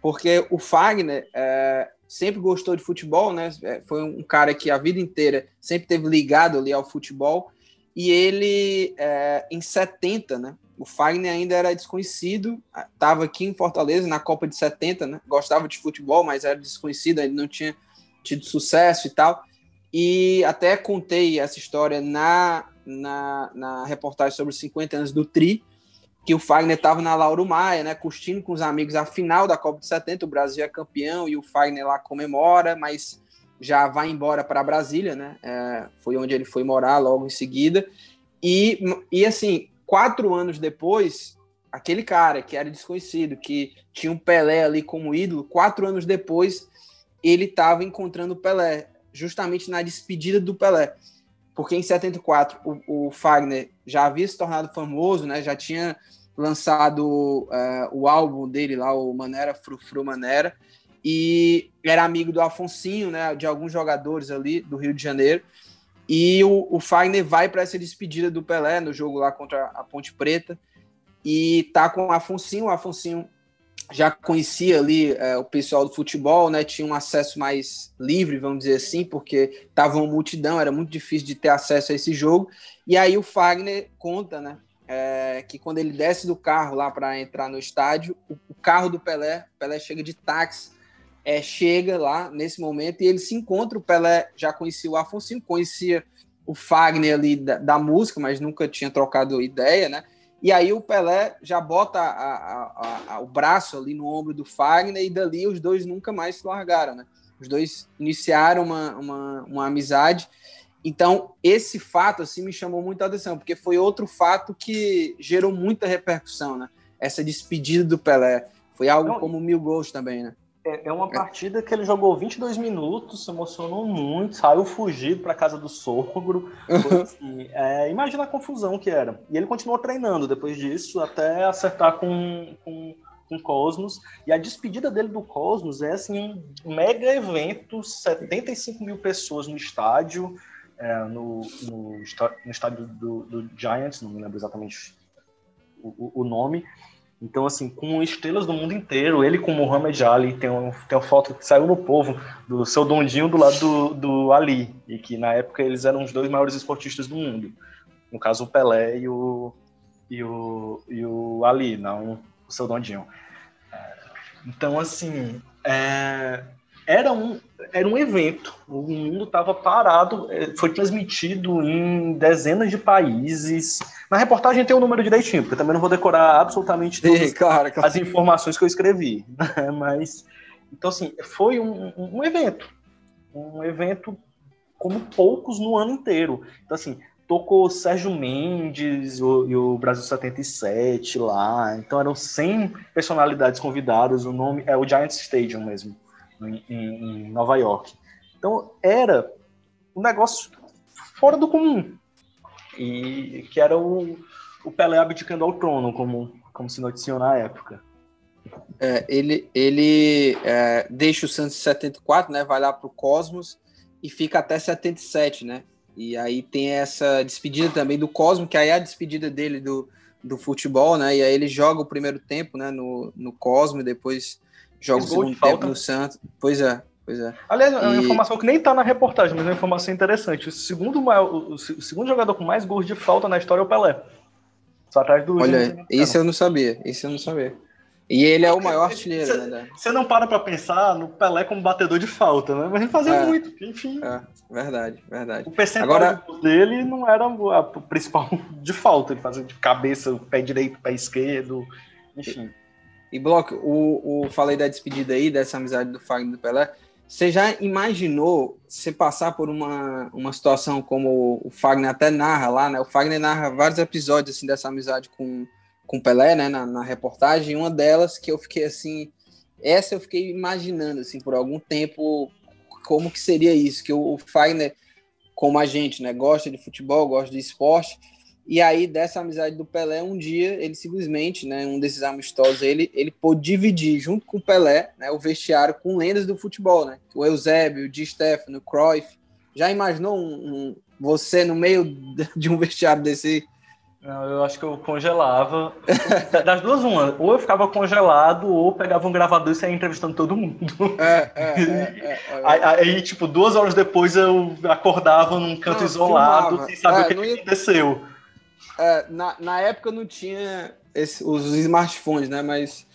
Porque o Fagner é, sempre gostou de futebol, né? É, foi um cara que a vida inteira sempre teve ligado ali ao futebol. E ele, é, em 70, né? O Fagner ainda era desconhecido, estava aqui em Fortaleza na Copa de 70, né? Gostava de futebol, mas era desconhecido, ele não tinha tido sucesso e tal. E até contei essa história na, na, na reportagem sobre os 50 anos do Tri, que o Fagner estava na Lauro Maia, né, curtindo com os amigos a final da Copa de 70, o Brasil é campeão e o Fagner lá comemora, mas já vai embora para Brasília, né, é, foi onde ele foi morar logo em seguida, e, e assim, quatro anos depois, aquele cara que era desconhecido, que tinha um Pelé ali como ídolo, quatro anos depois, ele estava encontrando o Pelé, justamente na despedida do Pelé. Porque em 74 o, o Fagner já havia se tornado famoso, né? Já tinha lançado uh, o álbum dele lá, o Manera Frufru Manera, e era amigo do Afonsinho, né? De alguns jogadores ali do Rio de Janeiro. E o, o Fagner vai para essa despedida do Pelé no jogo lá contra a Ponte Preta e tá com o Afonsinho. O Afonsinho já conhecia ali é, o pessoal do futebol, né? Tinha um acesso mais livre, vamos dizer assim, porque tava uma multidão, era muito difícil de ter acesso a esse jogo. E aí o Fagner conta, né? É, que quando ele desce do carro lá para entrar no estádio, o, o, carro do Pelé, Pelé chega de táxi, é, chega lá nesse momento e ele se encontra. O Pelé já conhecia o Afonso, conhecia o Fagner ali da, da música, mas nunca tinha trocado ideia, né? E aí o Pelé já bota a, a, a, o braço ali no ombro do Fagner e dali os dois nunca mais se largaram, né? Os dois iniciaram uma, uma, uma amizade. Então, esse fato assim me chamou muita atenção, porque foi outro fato que gerou muita repercussão, né? Essa despedida do Pelé. Foi algo Não, como mil gols também, né? É, é uma partida que ele jogou 22 minutos, se emocionou muito, saiu fugido para casa do sogro. Assim, é, imagina a confusão que era. E ele continuou treinando depois disso, até acertar com, com, com Cosmos. E a despedida dele do Cosmos é assim, um mega evento 75 mil pessoas no estádio, é, no, no, no, estádio do, do, Giants, não me lembro exatamente o, o nome. Então, assim, com estrelas do mundo inteiro, ele com Muhammad Ali, tem, um, tem uma foto que saiu no povo do seu Dondinho do lado do, do Ali, e que na época eles eram os dois maiores esportistas do mundo. No caso, o Pelé e o, e o, e o Ali, não o seu Dondinho. Então, assim, é, era um, era um evento. O mundo estava parado, é, foi transmitido em dezenas de países. Na reportagem tem o um número direitinho, porque também não vou decorar absolutamente todas claro, claro. as informações que eu escrevi. Né? Mas, então, assim, foi um, um evento. Um evento como poucos no ano inteiro. Então, assim, tocou Sérgio Mendes o, e o Brasil 77 lá. Então, eram 100 personalidades convidadas. O nome é o Giants Stadium mesmo em, em Nova York. Então era um negócio fora do comum. E que era o, o Pelé abdicando ao trono, como, como se noticiou na época. É, ele ele é, deixa o Santos em 74, né? Vai lá para o Cosmos e fica até 77, né? E aí tem essa despedida também do Cosmos, que aí é a despedida dele do, do futebol, né? E aí ele joga o primeiro tempo, né? No, no Cosmos, depois joga o segundo tempo no Santos. Pois é, pois é. Aliás, é uma informação que nem tá na reportagem, mas é uma informação interessante. O segundo, maior, o, segundo jogador com mais gols de falta na história é o Pelé. Só atrás do. Olha, isso eu não sabia, isso eu não sabia. E ele é o maior artilheiro, né? Você não para pra pensar no Pelé como batedor de falta, né? Mas ele fazia é, muito, enfim. É, verdade, verdade. O percentual Agora... dele não era o principal de falta, ele fazia de cabeça, pé direito, pé esquerdo, enfim. E Bloco, o, o falei da despedida aí, dessa amizade do Fagner do Pelé. Você já imaginou você passar por uma, uma situação como o Fagner até narra lá, né? O Fagner narra vários episódios assim dessa amizade com com Pelé, né, na, na reportagem, uma delas que eu fiquei assim, essa eu fiquei imaginando assim por algum tempo como que seria isso, que o, o Fagner como a gente, né, gosta de futebol, gosta de esporte, e aí, dessa amizade do Pelé, um dia ele simplesmente, né, um desses amistosos, ele, ele pôde dividir junto com o Pelé, né, o vestiário com lendas do futebol, né? O Eusébio, o Di Stefano, o Cruyff. Já imaginou um, um, você no meio de um vestiário desse? Não, eu acho que eu congelava. Das duas, uma. Ou eu ficava congelado, ou pegava um gravador e saía entrevistando todo mundo. É, é, é, é aí, aí, tipo, duas horas depois eu acordava num canto não, isolado, filmava. sem saber o que, ia... aconteceu é, na, na época não tinha esse, os smartphones, né? Mas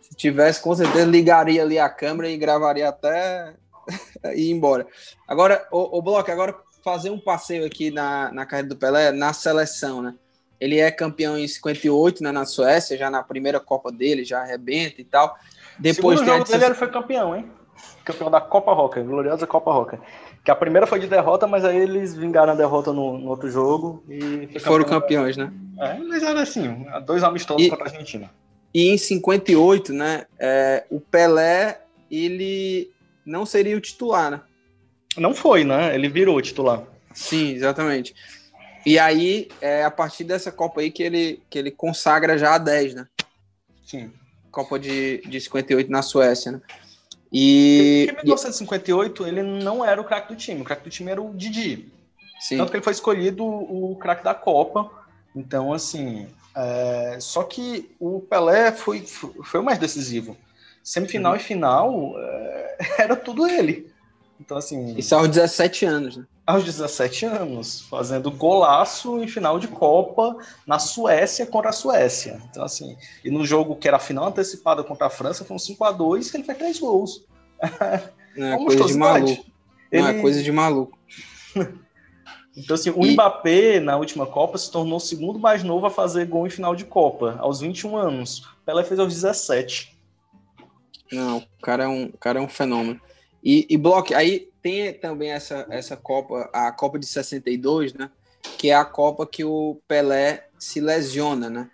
se tivesse, com certeza ligaria ali a câmera e gravaria até ir embora. Agora, o, o Bloco, agora fazer um passeio aqui na, na carreira do Pelé, na seleção, né? Ele é campeão em 58, né, na Suécia, já na primeira Copa dele, já arrebenta e tal. Depois Segundo jogo dele, ele foi campeão, hein? Campeão da Copa Roca, gloriosa Copa Roca. Que a primeira foi de derrota, mas aí eles vingaram a derrota no, no outro jogo e foram campeões, né? É, mas era assim, dois amistosos e, contra a Argentina. E em 58, né, é, o Pelé, ele não seria o titular, né? Não foi, né? Ele virou titular. Sim, exatamente. E aí, é a partir dessa Copa aí que ele, que ele consagra já a 10, né? Sim. Copa de, de 58 na Suécia, né? E. Em 1958, ele não era o craque do time. O craque do time era o Didi. Sim. Tanto que ele foi escolhido o craque da Copa. Então, assim. É... Só que o Pelé foi, foi o mais decisivo. Semifinal uhum. e final é... era tudo ele. Então, assim. Isso aos 17 anos, né? Aos 17 anos, fazendo golaço em final de Copa na Suécia contra a Suécia. Então, assim, e no jogo que era a final antecipada contra a França, foi um 5x2 que ele fez três gols. Não, é coisa de maluco. Ele... Não, é coisa de maluco. então, assim, o e... Mbappé, na última Copa, se tornou o segundo mais novo a fazer gol em final de Copa, aos 21 anos. Pelé fez aos 17. Não, o cara é um, cara é um fenômeno. E, e Block, aí tem também essa, essa Copa, a Copa de 62, né? Que é a Copa que o Pelé se lesiona, né?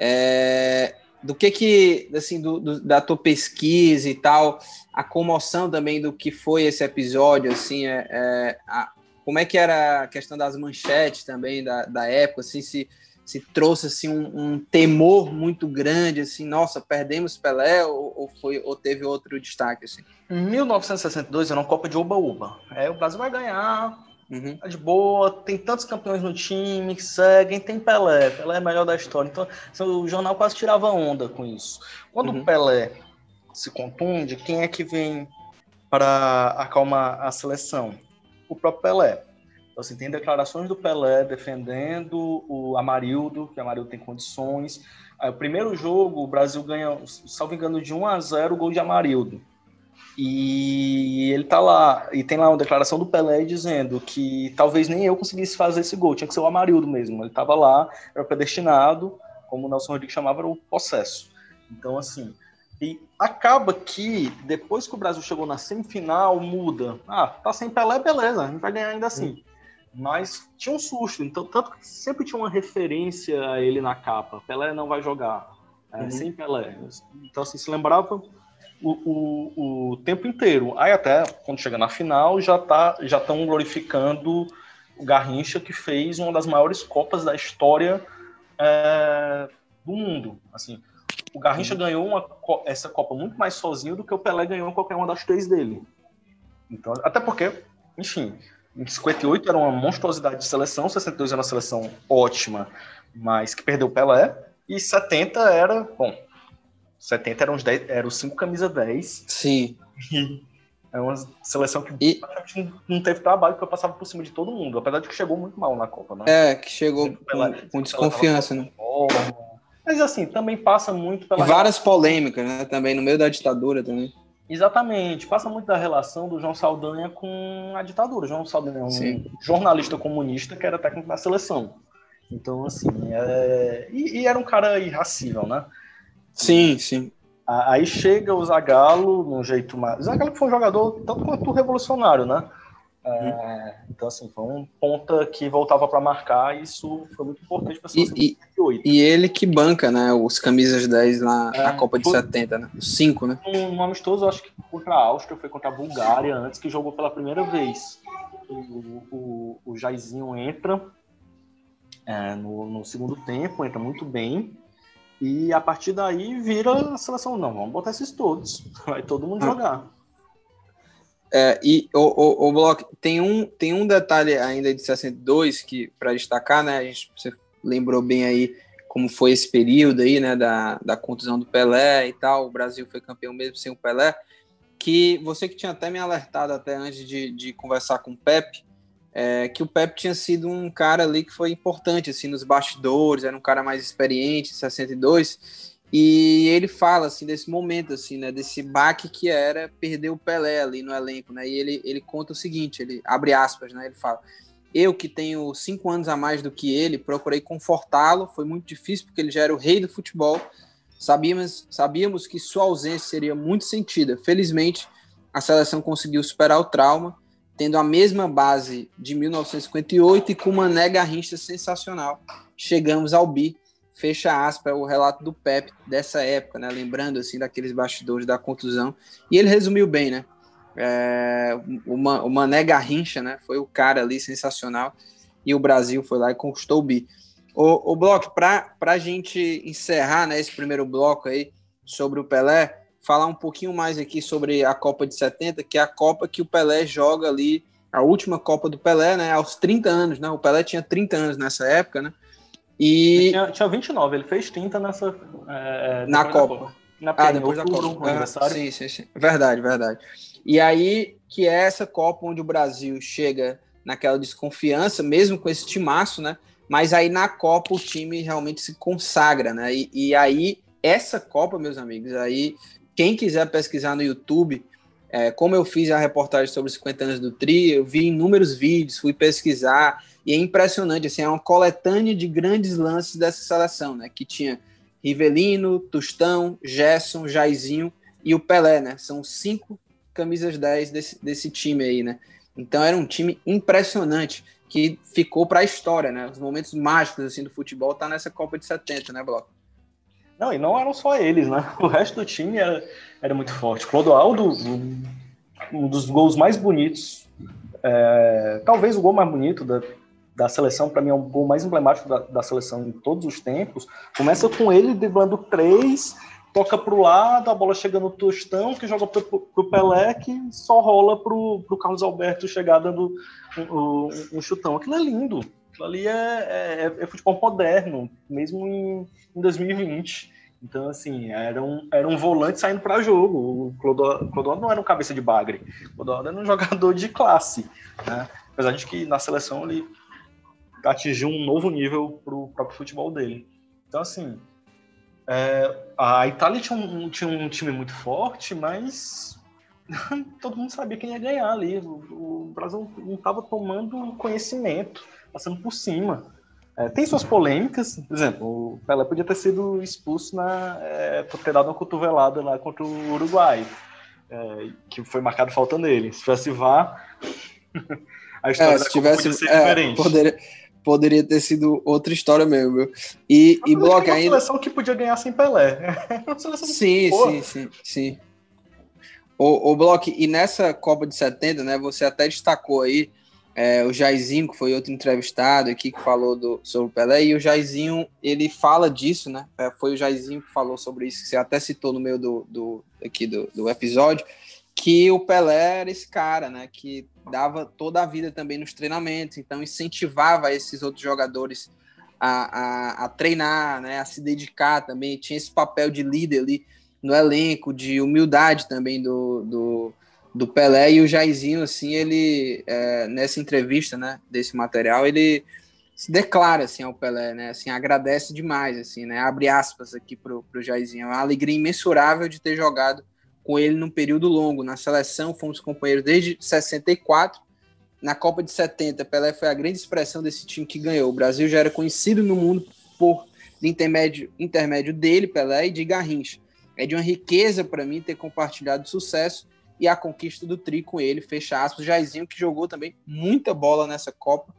É, do que que, assim, do, do, da tua pesquisa e tal, a comoção também do que foi esse episódio, assim, é, é a, como é que era a questão das manchetes também da, da época, assim, se se trouxe assim um, um, temor muito grande assim nossa perdemos Pelé ou, ou, foi ou teve outro destaque assim? 1962 era uma Copa de oba-oba é o Brasil vai ganhar uhum. tá de boa tem tantos campeões no time que seguem tem Pelé Pelé é melhor da história. Então assim, o jornal quase tirava onda com isso. Quando uhum. o Pelé se contunde quem é que vem para acalmar a seleção? O próprio Pelé então, assim, tem declarações do Pelé defendendo o Amarildo, que o Amarildo tem condições. Aí, o primeiro jogo, o Brasil ganha, salvo engano, de 1 a 0 o gol de Amarildo. E ele tá lá, e tem lá uma declaração do Pelé dizendo que talvez nem eu conseguisse fazer esse gol, tinha que ser o Amarildo mesmo. Ele tava lá, era predestinado, como o Nelson Rodrigues chamava, era o processo. Então, assim, e acaba que depois que o Brasil chegou na semifinal, muda. Ah, tá sem Pelé, beleza, a gente vai ganhar ainda assim mas tinha um susto, então tanto que sempre tinha uma referência a ele na capa. Pelé não vai jogar, é, uhum. sem Pelé. Então assim se lembrava o, o, o, tempo inteiro. Aí até quando chega na final já tá já estão glorificando o Garrincha que fez uma das maiores copas da história é, do mundo. Assim, o Garrincha uhum. ganhou uma, essa copa muito mais sozinho do que o Pelé ganhou qualquer uma das três dele. Então até porque, enfim em 58 era uma monstruosidade de seleção, 62 era uma seleção ótima, mas que perdeu o Pelé, e 70 era, bom, 70 eram os, 10, eram os 5 camisa 10. Sim. é uma seleção que e... não teve trabalho, porque passava por cima de todo mundo, apesar de que chegou muito mal na Copa, né? É, que chegou com, com desconfiança, né? Mas assim, também passa muito pela. Várias polêmicas, né? Também no meio da ditadura também. Exatamente, passa muito da relação do João Saldanha com a ditadura. João Saldanha é um Sim. jornalista comunista que era técnico da seleção. Então, assim, é... e, e, era um cara irracível, né? Sim, sim. Aí chega o Zagallo num jeito mais. O Zagallo foi um jogador tanto quanto revolucionário, né? É, então, assim, foi um ponta que voltava para marcar e isso foi muito importante para e, e, e ele que banca, né, os camisas 10 na, é, na Copa de foi, 70, né? Os 5, né? Um, um, amistoso, acho que contra a Áustria, foi contra a Bulgária, antes que jogou pela primeira vez. O, o, o Jairzinho entra é, no, no segundo tempo, entra muito bem. E a partir daí vira a seleção. Não, vamos botar esses todos. Vai todo mundo ah. jogar. É, e o, o, o tem um, tem um detalhe ainda de 62 que para destacar, né? A gente, você lembrou bem aí como foi esse período aí, né? Da, da contusão do Pelé e tal. O Brasil foi campeão mesmo sem o Pelé. Que você que tinha até me alertado até antes de, de conversar com o Pepe, é, que o Pepe tinha sido um cara ali que foi importante assim nos bastidores, era um cara mais experiente, 62, e ele fala assim desse momento assim, né, desse baque que era perder o Pelé ali no elenco, né? E ele ele conta o seguinte, ele abre aspas, né? Ele fala: "Eu que tenho cinco anos a mais do que ele, procurei confortá-lo, foi muito difícil porque ele já era o rei do futebol. Sabíamos sabíamos que sua ausência seria muito sentida. Felizmente, a seleção conseguiu superar o trauma tendo a mesma base de 1958 e com uma nega rincha sensacional. Chegamos ao bi, fecha aspas, o relato do Pepe dessa época, né? Lembrando assim daqueles bastidores da contusão. E ele resumiu bem, né? É, uma, uma nega rincha, né? Foi o cara ali sensacional. E o Brasil foi lá e conquistou o bi. O, o bloco, para a gente encerrar né, esse primeiro bloco aí sobre o Pelé, falar um pouquinho mais aqui sobre a Copa de 70, que é a Copa que o Pelé joga ali, a última Copa do Pelé, né, aos 30 anos, né? O Pelé tinha 30 anos nessa época, né? E tinha, tinha 29, ele fez 30 nessa é, na Copa. Na ah, depois da Copa, aniversário. Sim, sim, sim. Verdade, verdade. E aí que é essa Copa onde o Brasil chega naquela desconfiança, mesmo com esse timaço, né? Mas aí na Copa o time realmente se consagra, né? E, e aí essa Copa, meus amigos, aí quem quiser pesquisar no YouTube, é, como eu fiz a reportagem sobre os 50 anos do Tri, eu vi inúmeros vídeos, fui pesquisar, e é impressionante, assim, é uma coletânea de grandes lances dessa seleção, né? Que tinha Rivelino, Tostão, Gerson, Jairzinho e o Pelé, né? São cinco camisas 10 desse, desse time aí, né? Então era um time impressionante que ficou para a história, né? Os momentos mágicos assim do futebol tá nessa Copa de 70, né, Bloco? Não, e não eram só eles, né? O resto do time era, era muito forte. Clodoaldo, um dos gols mais bonitos, é, talvez o gol mais bonito da, da seleção, para mim é o gol mais emblemático da, da, seleção em todos os tempos. Começa com ele driblando três, toca para o lado, a bola chega no Tostão, que joga para o Pelé, que só rola para o Carlos Alberto chegar dando um, um, um, chutão. Aquilo é lindo. Aquilo ali é, é, é futebol moderno, mesmo em, em 2020. Então, assim, era um, era um volante saindo para jogo. O Clodoaldo não era um cabeça de bagre. O Clodoaldo era um jogador de classe. Né? Apesar de que na seleção ele atingiu um novo nível para o próprio futebol dele. Então, assim, é, a Itália tinha um, tinha um time muito forte, mas todo mundo sabia quem ia ganhar ali. O, o Brasil não estava tomando conhecimento, passando por cima. É, tem suas polêmicas, por exemplo, o Pelé podia ter sido expulso na, é, por ter dado uma cotovelada lá contra o Uruguai, é, que foi marcado falta nele. Se tivesse vá, a história é, se tivesse, podia ser é, diferente. Poderia, poderia ter sido outra história mesmo. Viu? E, e Bloco ainda. Uma seleção que podia ganhar sem Pelé. sim, sim, sim, sim. O, o Bloco, e nessa Copa de 70, né, você até destacou aí é, o Jairzinho, que foi outro entrevistado aqui, que falou do, sobre o Pelé, e o Jairzinho, ele fala disso, né? É, foi o Jairzinho que falou sobre isso, que você até citou no meio do, do, aqui do, do episódio, que o Pelé era esse cara, né? Que dava toda a vida também nos treinamentos, então incentivava esses outros jogadores a, a, a treinar, né? A se dedicar também, tinha esse papel de líder ali no elenco, de humildade também do, do do Pelé e o Jairzinho, assim, ele, é, nessa entrevista, né, desse material, ele se declara, assim, ao Pelé, né, assim, agradece demais, assim, né, abre aspas aqui pro, pro Jairzinho, é uma alegria imensurável de ter jogado com ele num período longo, na seleção fomos companheiros desde 64, na Copa de 70, Pelé foi a grande expressão desse time que ganhou, o Brasil já era conhecido no mundo por intermédio, intermédio dele, Pelé, e de Garrincha, É de uma riqueza para mim ter compartilhado sucesso e a conquista do tri com ele, fecha aspas. Jairzinho que jogou também muita bola nessa Copa,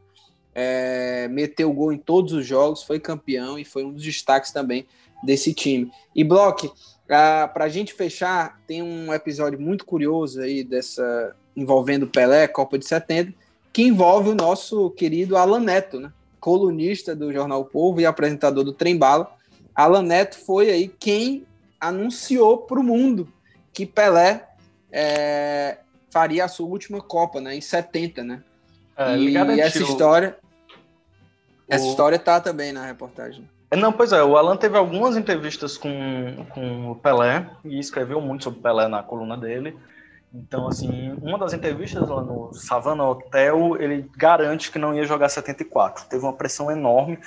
é, meteu gol em todos os jogos, foi campeão e foi um dos destaques também desse time. E Block, para a gente fechar, tem um episódio muito curioso aí dessa envolvendo Pelé, Copa de 70, que envolve o nosso querido Alan Neto, né? colunista do Jornal o Povo e apresentador do Trem Bala. Alan Neto foi aí quem anunciou para o mundo que Pelé é, faria a sua última Copa, né, em 70, né? É, e, e essa história, essa história tá também na reportagem. É, não, pois é, o Alan teve algumas entrevistas com, com o Pelé e escreveu muito sobre Pelé na coluna dele. Então, assim, uma das entrevistas lá no Savannah Hotel, ele garante que não ia jogar 74. Teve uma pressão enorme.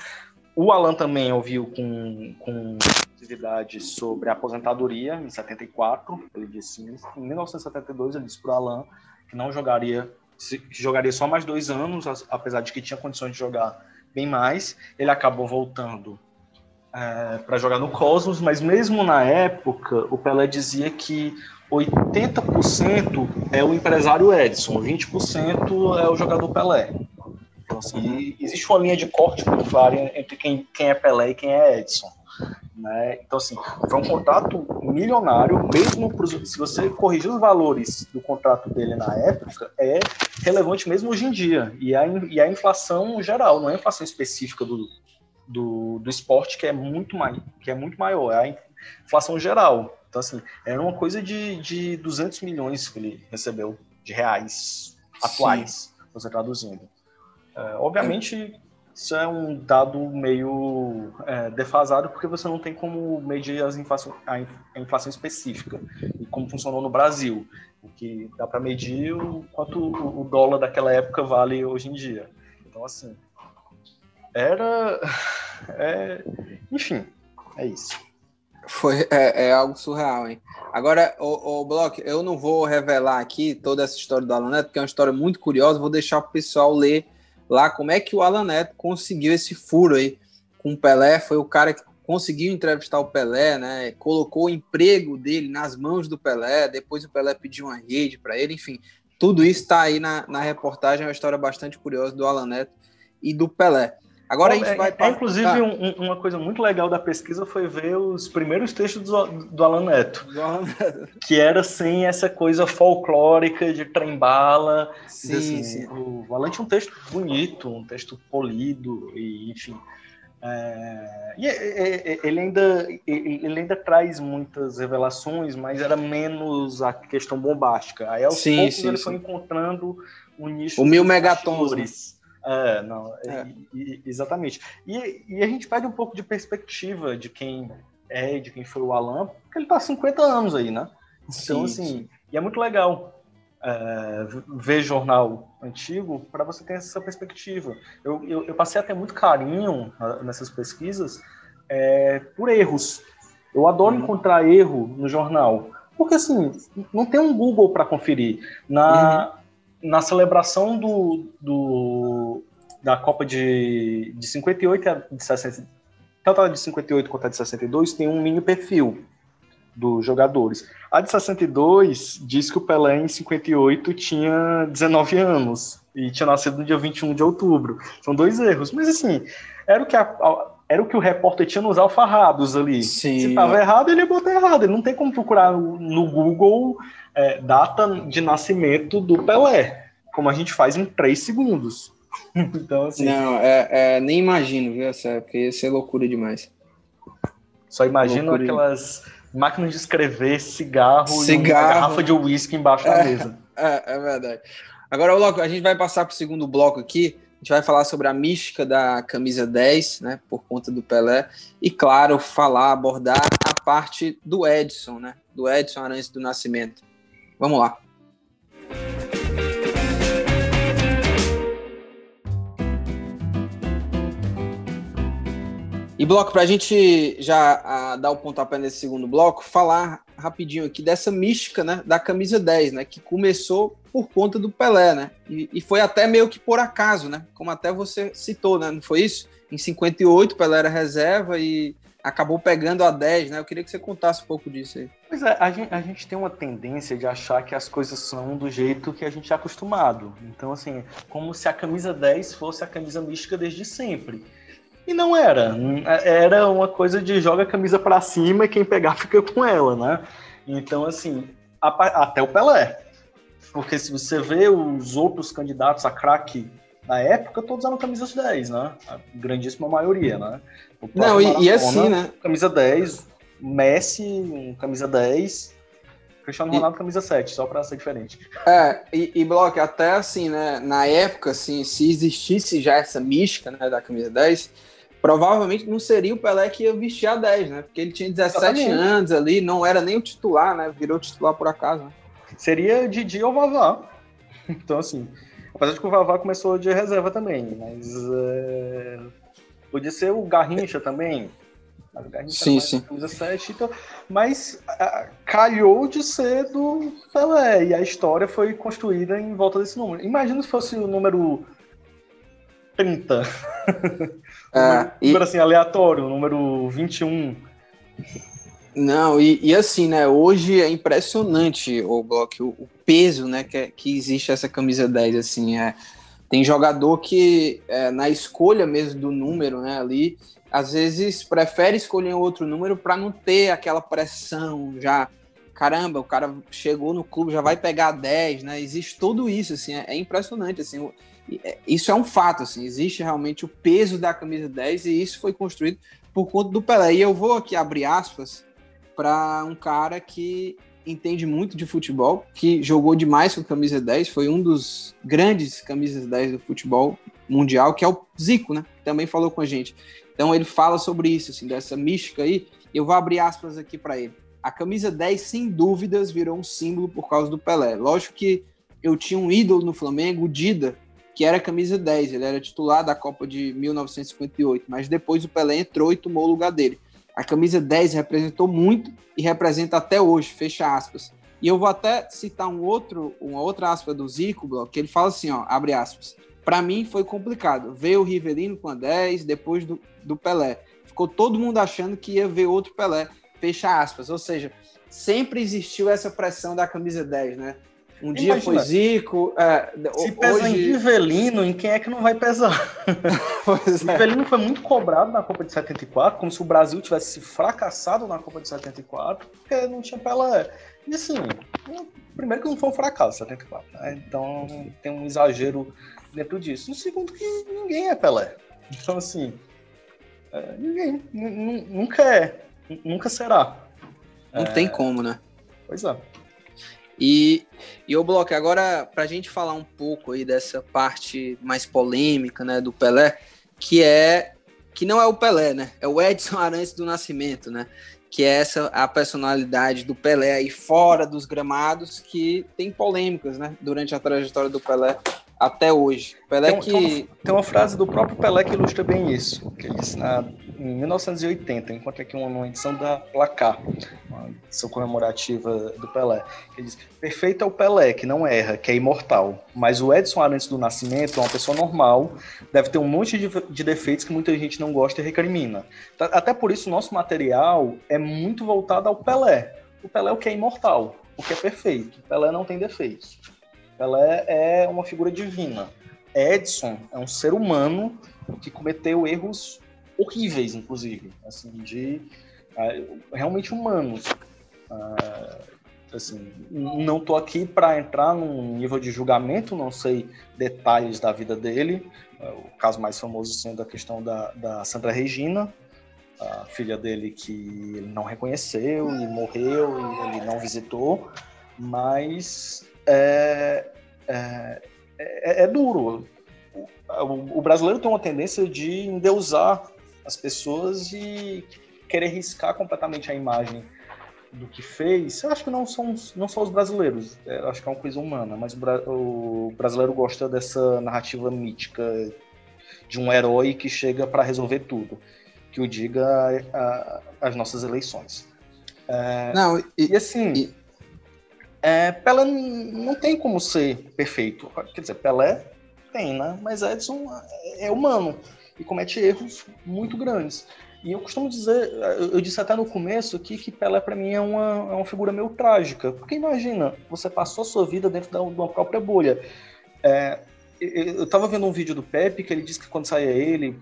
O Alan também ouviu com, com atividade sobre a aposentadoria em 74. Ele disse, em 1972, ele disse para o Alan que não jogaria, que jogaria só mais dois anos, apesar de que tinha condições de jogar bem mais. Ele acabou voltando é, para jogar no Cosmos, mas mesmo na época, o Pelé dizia que 80% é o empresário Edson, 20% é o jogador Pelé. Então, assim, existe uma linha de corte muito clara entre quem, quem é Pelé e quem é Edson. Né? Então, assim, foi um contrato milionário, mesmo pros, se você corrigir os valores do contrato dele na época, é relevante mesmo hoje em dia. E a, e a inflação geral, não é a inflação específica do, do, do esporte, que é, muito mai, que é muito maior, é a inflação geral. Então, assim, era uma coisa de, de 200 milhões que ele recebeu de reais atuais, Sim. você traduzindo. É, obviamente, isso é um dado meio é, defasado, porque você não tem como medir as inflação, a inflação específica e como funcionou no Brasil. O que dá para medir o quanto o dólar daquela época vale hoje em dia. Então, assim, era. É, enfim, é isso. Foi, é, é, algo surreal, hein? Agora, o, o Block, eu não vou revelar aqui toda essa história do Alan Neto, porque é uma história muito curiosa, vou deixar o pessoal ler lá como é que o Alan Neto conseguiu esse furo aí com o Pelé, foi o cara que conseguiu entrevistar o Pelé, né? Colocou o emprego dele nas mãos do Pelé, depois o Pelé pediu uma rede para ele, enfim, tudo isso está aí na, na reportagem, é uma história bastante curiosa do Alan Neto e do Pelé. Agora a gente é, vai. É, inclusive, ah. um, uma coisa muito legal da pesquisa foi ver os primeiros textos do, do Alan Neto. Do Alan Neto. Que era sem essa coisa folclórica de trembala. Sim, assim, sim. O, o Alan tinha um texto bonito, um texto polido, e enfim. É, e é, é, ele ainda, ele ainda traz muitas revelações, mas era menos a questão bombástica. Aí aos sim, poucos sim, ele sim. foi encontrando um nicho. O mil megatons. É, não, é. E, exatamente. E, e, a gente perde um pouco de perspectiva de quem é, de quem foi o Alan, porque ele tá há 50 anos aí, né? Então, sim, assim, sim. e é muito legal é, ver jornal antigo para você ter essa perspectiva. Eu, eu, eu, passei a ter muito carinho nessas pesquisas é, por erros. Eu adoro uhum. encontrar erro no jornal, porque assim, não tem um Google para conferir. Na, uhum na celebração do, do, da Copa de, de 58 e de 60, tanto a de 58 quanto a de 62 tem um mini perfil dos jogadores. A de 62 diz que o Pelé em 58 tinha 19 anos e tinha nascido no dia 21 de outubro. São dois erros, mas assim, era o que a, era o que o repórter tinha nos alfarrados ali. Sim. Se estava errado, ele botar errado. Ele não tem como procurar no Google é, data de nascimento do Pelé, como a gente faz em três segundos. então, assim. Não, é, é, nem imagino, viu, essa, porque ia ser loucura demais. Só imagino loucura aquelas de... máquinas de escrever, cigarro, cigarro. e garrafa de uísque embaixo da é, mesa. É, é verdade. Agora, logo, a gente vai passar para o segundo bloco aqui. A gente vai falar sobre a mística da camisa 10, né, por conta do Pelé, e claro, falar, abordar a parte do Edson, né, do Edson Arantes do Nascimento. Vamos lá. E bloco, para a gente já dar o pontapé nesse segundo bloco, falar rapidinho aqui dessa mística né, da camisa 10, né, que começou por conta do Pelé, né, e, e, foi até meio que por acaso, né, como até você citou, né, não foi isso? Em 58, Pelé era reserva e acabou pegando a 10, né? Eu queria que você contasse um pouco disso aí. Pois é, a gente, a gente tem uma tendência de achar que as coisas são do jeito que a gente é acostumado. Então, assim, como se a camisa 10 fosse a camisa mística desde sempre. E não era. Era uma coisa de joga a camisa para cima e quem pegar fica com ela, né? Então, assim, até o Pelé. Porque se você vê os outros candidatos a craque da época, todos eram camisas 10, né? A grandíssima maioria, né? Não, e, e, assim, né? Camisa 10, Messi, camisa 10, Cristiano Ronaldo, e... camisa 7, só para ser diferente. É, e, e Block, até assim, né? Na época, assim, se existisse já essa mística né, da camisa 10, provavelmente não seria o Pelé que ia vestir a 10, né? Porque ele tinha 17 Exatamente. anos ali, não era nem o titular, né? Virou titular por acaso. Né? Seria Didi ou Vavá. Então, assim, apesar de que o Vavá começou de reserva também, mas é... podia ser o Garrincha também. O Garrincha sim, sim. Camisa 7, então, mas a, calhou de ser do Pelé, e a história foi construída em volta desse número. Imagina se fosse o número 30. É, um número assim, aleatório, o número 21. Não, e, e, assim, né? Hoje é impressionante o Block, o, peso, né? Que, que existe essa camisa 10, assim. É, tem jogador que, é, na escolha mesmo do número, né? Ali, às vezes prefere escolher outro número para não ter aquela pressão já. Caramba, o cara chegou no clube, já vai pegar 10, né? Existe tudo isso, assim, é, é impressionante, assim. É, isso é um fato, assim, existe realmente o peso da camisa 10 e isso foi construído por conta do Pelé. E eu vou aqui abrir aspas para um cara que entende muito de futebol, que jogou demais com a camisa 10, foi um dos grandes camisas 10 do futebol mundial, que é o Zico, né? Também falou com a gente. Então ele fala sobre isso, assim, dessa mística aí. Eu vou abrir aspas aqui para ele. A camisa 10, sem dúvidas, virou um símbolo por causa do Pelé. Lógico que eu tinha um ídolo no Flamengo, o Dida, que era camisa 10, ele era titular da Copa de 1958, mas depois o Pelé entrou e tomou o lugar dele. A camisa 10 representou muito e representa até hoje, fecha aspas. E eu vou até citar um outro, uma outra aspa do Zico, que ele fala assim, ó, abre aspas. Para mim foi complicado. Veio o Rivelino com a 10, depois do, do Pelé. Ficou todo mundo achando que ia ver outro Pelé, fecha aspas. Ou seja, sempre existiu essa pressão da camisa 10, né? Um dia Imagina, foi Zico. É, se pesa em Rivelino, em quem é que não vai pesar? pois é. Rivelino foi muito cobrado na Copa de 74, como se o Brasil tivesse fracassado na Copa de 74, porque não tinha Pelé. E assim, primeiro que não foi um fracasso 74, né? então tem um exagero dentro disso. E segundo que ninguém é Pelé. Então assim, é, ninguém, nunca é, nunca será. Não é, tem como, né? Pois é. E, e o Bloco, agora para a gente falar um pouco aí dessa parte mais polêmica, né, do Pelé, que é que não é o Pelé, né? É o Edson Arantes do Nascimento, né? Que é essa a personalidade do Pelé aí fora dos gramados que tem polêmicas, né? Durante a trajetória do Pelé até hoje. Pelé tem, que... tem, uma, tem uma frase do próprio Pelé que ilustra bem isso. Que ele disse na, em 1980, enquanto aqui uma, edição da Placar, uma edição comemorativa do Pelé. Ele diz: Perfeito é o Pelé, que não erra, que é imortal. Mas o Edson Arantes do Nascimento é uma pessoa normal, deve ter um monte de, de defeitos que muita gente não gosta e recrimina. Tá, até por isso, nosso material é muito voltado ao Pelé. O Pelé é o que é imortal, o que é perfeito. O Pelé não tem defeitos. Pelé é uma figura divina. Edson é um ser humano que cometeu erros horríveis, inclusive, assim, de uh, realmente humanos. Uh, assim, não estou aqui para entrar num nível de julgamento, não sei detalhes da vida dele. Uh, o caso mais famoso sendo a questão da, da Sandra Regina, a filha dele que ele não reconheceu e morreu e ele não visitou, mas é, é, é, é duro. O, o, brasileiro tem uma tendência de endeusar as pessoas e querer riscar completamente a imagem do que fez. Eu acho que não são não só os brasileiros, é, acho que é uma coisa humana, mas o, o brasileiro gosta dessa narrativa mítica de um herói que chega para resolver tudo, que o diga a, a, as nossas eleições. É, não, e, e assim, e é, Pelé não tem como ser perfeito. Quer dizer, Pelé tem, né? Mas Edson é humano e comete erros muito grandes. E eu costumo dizer, eu disse até no começo aqui que Pelé para mim é uma, é uma figura meio trágica. Porque imagina, você passou a sua vida dentro de uma própria bolha. É, eu estava vendo um vídeo do Pepe que ele disse que quando saía ele,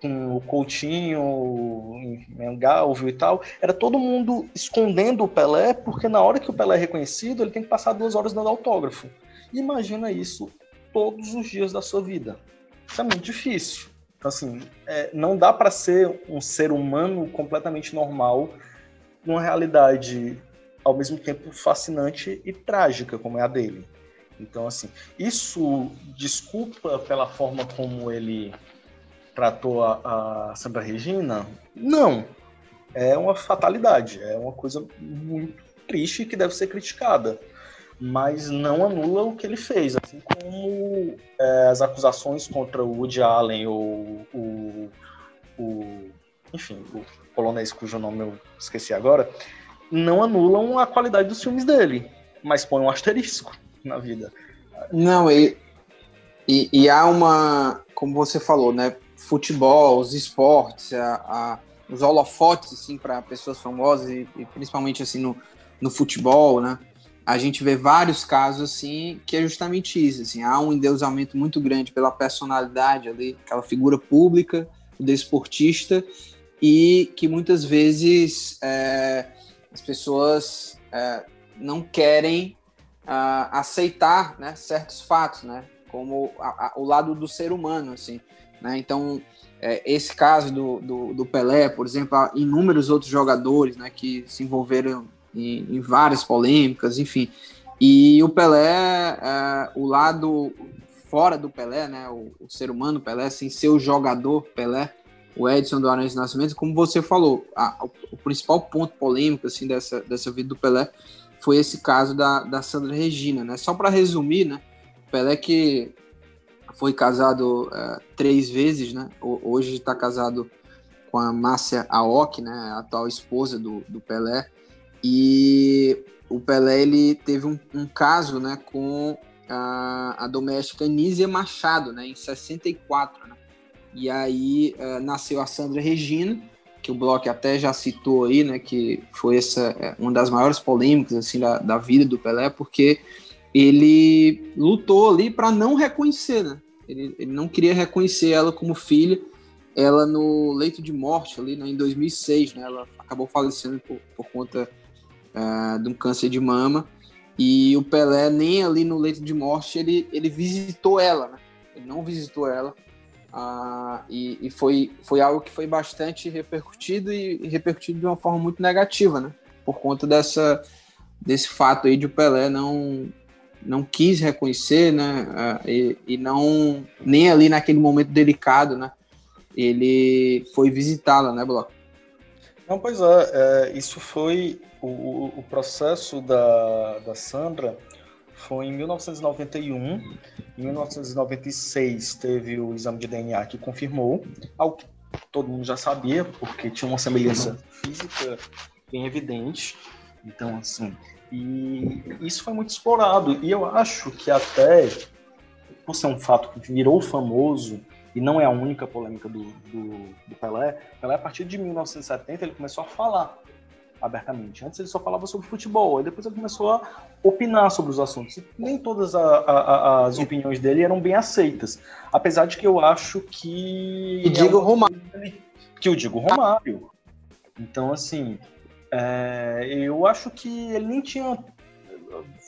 com o Coutinho, em Galvio e tal, era todo mundo escondendo o Pelé, porque na hora que o Pelé é reconhecido, ele tem que passar duas horas dando autógrafo. Imagina isso todos os dias da sua vida. Isso é muito difícil. Então, assim, é, não dá para ser um ser humano completamente normal numa realidade ao mesmo tempo fascinante e trágica como é a dele. Então, assim, isso desculpa pela forma como ele tratou a, a Sandra Regina? Não. É uma fatalidade, é uma coisa muito triste que deve ser criticada mas não anula o que ele fez, assim como é, as acusações contra o Woody Allen ou o, o, enfim, o polonês cujo nome eu esqueci agora, não anulam a qualidade dos filmes dele, mas põem um asterisco na vida. Não, e, e, e há uma, como você falou, né, futebol, os esportes, a, a os holofotes assim para pessoas famosas e, e principalmente assim no, no futebol, né? A gente vê vários casos assim que é justamente isso, assim, há um endeusamento muito grande pela personalidade ali, aquela figura pública, o desportista, e que muitas vezes é, as pessoas é, não querem uh, aceitar né, certos fatos, né, como a, a, o lado do ser humano, assim, né, então é, esse caso do, do, do, Pelé, por exemplo, há inúmeros outros jogadores né, que se envolveram em, em várias polêmicas, enfim. E o Pelé, é, o lado fora do Pelé, né, o, o, ser humano Pelé, sem ser o jogador Pelé, o Edson do Aranha de Nascimento, como você falou, a, o principal ponto polêmico assim dessa, dessa vida do Pelé foi esse caso da, da Sandra Regina, né? Só para resumir, né? Pelé que foi casado uh, três vezes, né? Hoje está casado com a Márcia Aoki, né? A atual esposa do, do Pelé. E o Pelé ele teve um, um caso né, com a, a, doméstica Nízia Machado, né, em 64. Né? E aí uh, nasceu a Sandra Regina, que o Bloch até já citou aí, né, que foi essa é, uma das maiores polêmicas assim da, da vida do Pelé, porque ele lutou ali para não reconhecer, né? Ele, ele não queria reconhecer ela como filha, ela no leito de morte ali né, em 2006, né? Ela acabou falecendo por, por conta uh, de um câncer de mama. E o Pelé, nem ali no leito de morte, ele, ele visitou ela, né? Ele não visitou ela. Uh, e, e foi, foi algo que foi bastante repercutido e repercutido de uma forma muito negativa, né? Por conta dessa, desse fato aí de o Pelé não, não quis reconhecer, né? Uh, e, e não, nem ali naquele momento delicado, né? Ele foi visitá-la, né, Bloco? Não, pois é, é isso foi o, o processo da, da Sandra foi em 1991. Em 1996 teve o exame de DNA que confirmou, algo que todo mundo já sabia, porque tinha uma semelhança física bem evidente. Então, assim, e isso foi muito explorado. E eu acho que até, por ser um fato que virou famoso, e não é a única polêmica do, do, do Pelé, Pelé, a partir de 1970, ele começou a falar abertamente. Antes ele só falava sobre futebol, aí depois ele começou a opinar sobre os assuntos. E nem todas a, a, as opiniões dele eram bem aceitas. Apesar de que eu acho que. E digo é Romário. Que eu digo Romário. Então, assim, é, eu acho que ele nem tinha.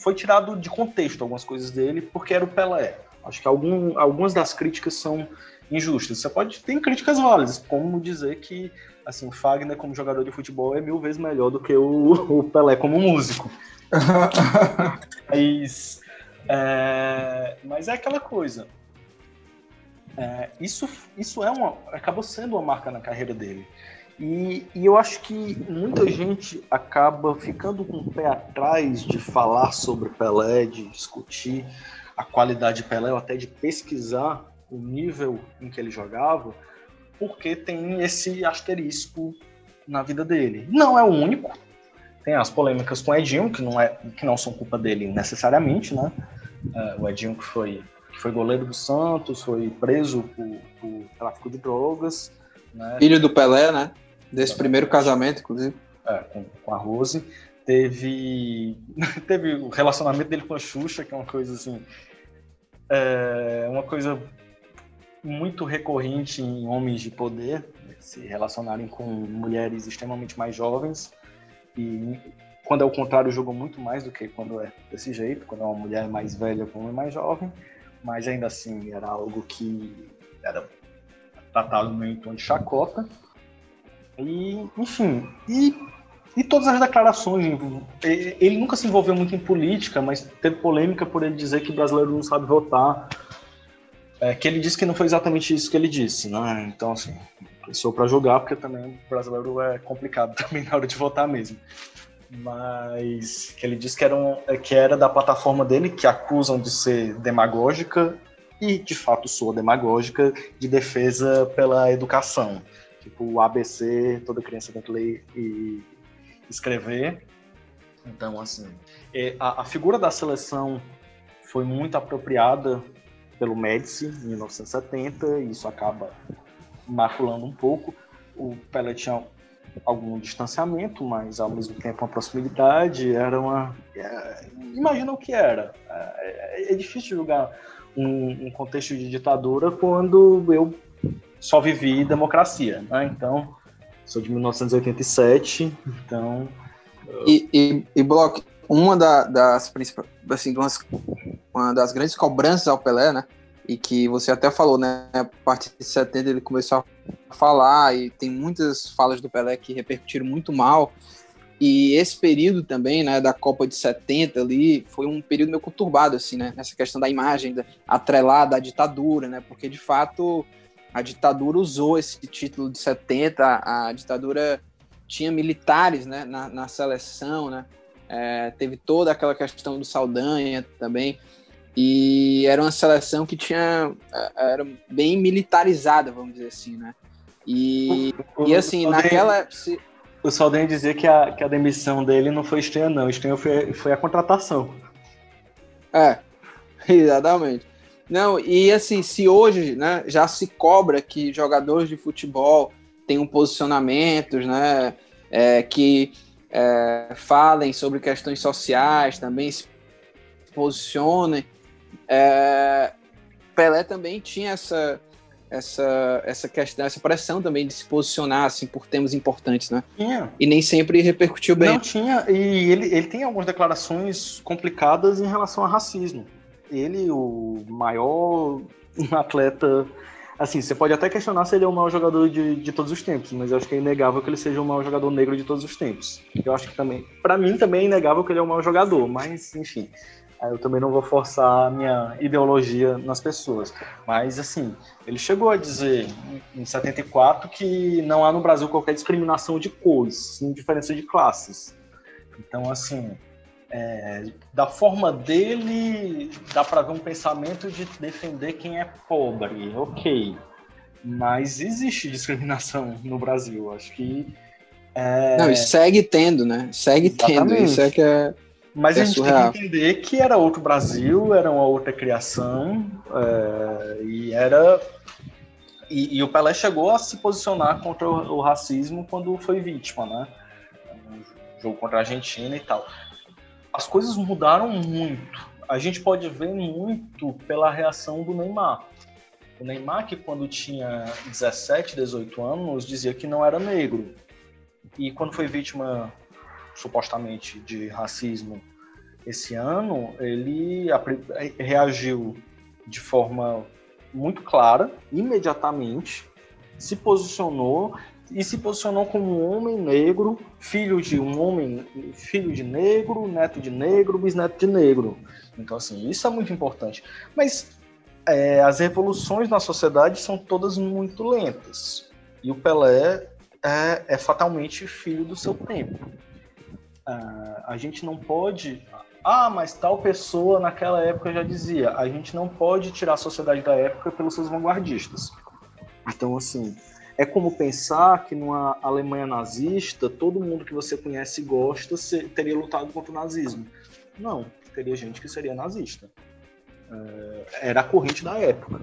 Foi tirado de contexto algumas coisas dele, porque era o Pelé. Acho que algum, algumas das críticas são injustas. Você pode. Tem críticas válidas, como dizer que assim, o Fagner como jogador de futebol é mil vezes melhor do que o, o Pelé como músico. mas, é, mas é aquela coisa. É, isso, isso é uma, acabou sendo uma marca na carreira dele. E, e, eu acho que muita gente acaba ficando com o pé atrás de falar sobre Pelé, de discutir a qualidade de Pelé, ou até de pesquisar o nível em que ele jogava, porque tem esse asterisco na vida dele. Não é o único. Tem as polêmicas com o Edinho, que não, é, que não são culpa dele necessariamente, né? É, o Edinho que foi, que foi goleiro do Santos, foi preso por, por tráfico de drogas, Né? Filho do Pelé, né? Desse primeiro casamento, inclusive. É, com, com a Rose. Teve, teve o relacionamento dele com a Xuxa, que é uma coisa assim. É uma coisa muito recorrente em homens de poder, né, se relacionarem com mulheres extremamente mais jovens. E quando é o contrário, jogam muito mais do que quando é desse jeito, quando é uma mulher mais velha com um homem mais jovem. Mas ainda assim, era algo que era tratado meio em tom de chacota. E, enfim, e, e todas as declarações. Ele nunca se envolveu muito em política, mas teve polêmica por ele dizer que brasileiro não sabe votar. É, que ele disse que não foi exatamente isso que ele disse, né? Então, assim, sou para julgar, porque também o brasileiro é complicado também na hora de votar mesmo. Mas que ele disse que era, um, que era da plataforma dele, que acusam de ser demagógica, e de fato sou demagógica, de defesa pela educação. Tipo, o ABC, toda criança tem que ler e escrever. Então, assim, a, a figura da seleção foi muito apropriada pelo Médici em 1970, e isso acaba maculando um pouco. O Pelé tinha algum distanciamento, mas ao mesmo tempo uma proximidade. Era uma. É, imagina o que era. É, é difícil julgar um, um, contexto de ditadura quando eu só vivi democracia, né? Então, sou de 1987, então. E, e, e Bloch, uma da, das principais, assim, uma das grandes cobranças ao Pelé, né? E que você até falou, né? A partir de 70 ele começou a falar e tem muitas falas do Pelé que repercutiram muito mal. E esse período também, né, da Copa de 70 ali, foi um período meio conturbado, assim, né? Nessa questão da imagem da, atrelada à ditadura, né? Porque, de fato, a ditadura usou esse título de 70, a, a ditadura tinha militares, né, na, na seleção, né? É, teve toda aquela questão do Saldanha também. E era uma seleção que tinha é, era bem militarizada, vamos dizer assim, né? E, o, e assim, naquela. Se... O Saldanha dizia que a, que a demissão dele não foi estranha, não. Estranha foi, foi a contratação. É, exatamente. Não, e assim, se hoje né, já se cobra que jogadores de futebol tenham posicionamentos, né? É, que é, falem sobre questões sociais, também se posicionem. É, Pelé também tinha essa, essa, essa questão, essa pressão também de se posicionar assim por temas importantes, né? Tinha. E nem sempre repercutiu bem. Não tinha, e ele, ele tem algumas declarações complicadas em relação a racismo. Ele, o maior atleta assim, você pode até questionar se ele é o maior jogador de, de todos os tempos, mas eu acho que é inegável que ele seja o maior jogador negro de todos os tempos. Eu acho que também, para mim também é inegável que ele é o maior jogador, mas enfim, eu também não vou forçar a minha ideologia nas pessoas. Mas assim, ele chegou a dizer em 74 que não há no Brasil qualquer discriminação de cores, sim diferença de classes. Então, assim, é, da forma dele, dá para ver um pensamento de defender quem é pobre, ok. Mas existe discriminação no Brasil, acho que. É... Não, e segue tendo, né? Segue Exatamente. tendo, isso é que é. Mas é a gente surreal. tem que entender que era outro Brasil, era uma outra criação, é, e era. E, e, o Pelé chegou a se posicionar contra o, o racismo quando foi vítima, né? Jogo contra a Argentina e tal as coisas mudaram muito. A gente pode ver muito pela reação do Neymar. O Neymar, que quando tinha 17, 18 anos, dizia que não era negro. E quando foi vítima, supostamente, de racismo esse ano, ele reagiu de forma muito clara, imediatamente, se posicionou e se posicionou como um homem negro, filho de um homem, filho de negro, neto de negro, bisneto de negro. Então, assim, isso é muito importante. Mas é, as revoluções na sociedade são todas muito lentas. E o Pelé é, é fatalmente filho do seu tempo. Ah, a gente não pode. Ah, mas tal pessoa naquela época já dizia. A gente não pode tirar a sociedade da época pelos seus vanguardistas. Então, assim, é como pensar que numa Alemanha nazista, todo mundo que você conhece e gosta teria lutado contra o nazismo. Não, teria gente que seria nazista. É, era a corrente da época.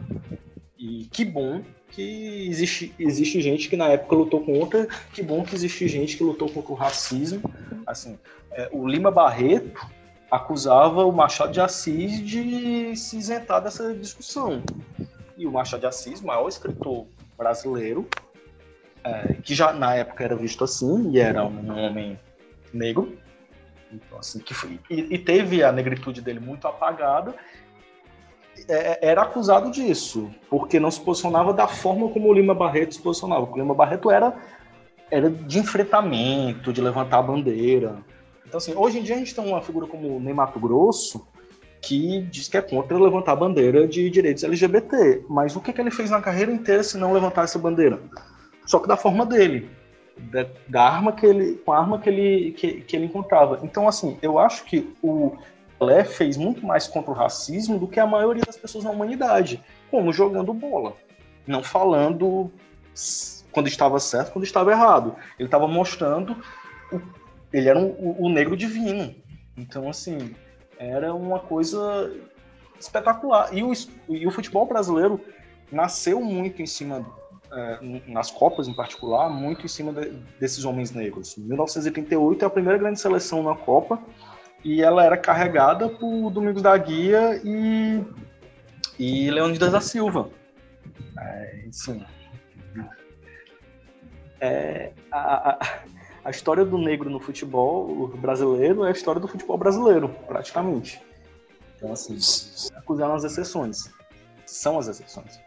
E que bom que existe, existe gente que na época lutou contra, que bom que existe gente que lutou contra o racismo. Assim, é, o Lima Barreto acusava o Machado de Assis de se isentar dessa discussão. E o Machado de Assis, maior escritor brasileiro, é, que já na época era visto assim, e era um homem negro, então, assim, que foi, e, e teve a negritude dele muito apagada, é, era acusado disso, porque não se posicionava da forma como o Lima Barreto se posicionava. O Lima Barreto era, era de enfrentamento, de levantar a bandeira. Então, assim, hoje em dia a gente tem uma figura como o Ney Mato Grosso, que diz que é contra levantar a bandeira de direitos LGBT. Mas o que, que ele fez na carreira inteira se não levantar essa bandeira? Só que da forma dele, da, da arma que ele, com a arma que ele, que, que ele encontrava. Então, assim, eu acho que o Pelé fez muito mais contra o racismo do que a maioria das pessoas na humanidade, como jogando bola, não falando quando estava certo, quando estava errado. Ele estava mostrando o, ele era um, o, negro divino. Então, assim, era uma coisa espetacular. E o, e o futebol brasileiro nasceu muito em cima é, nas Copas em particular, muito em cima de, desses homens negros. 1938 é a primeira grande seleção na Copa e ela era carregada por Domingos da Guia e, e Leônidas da Silva. É, sim. É, a, a, história do negro no futebol brasileiro é a história do futebol brasileiro, praticamente. Então, assim, acusaram as exceções. São as exceções.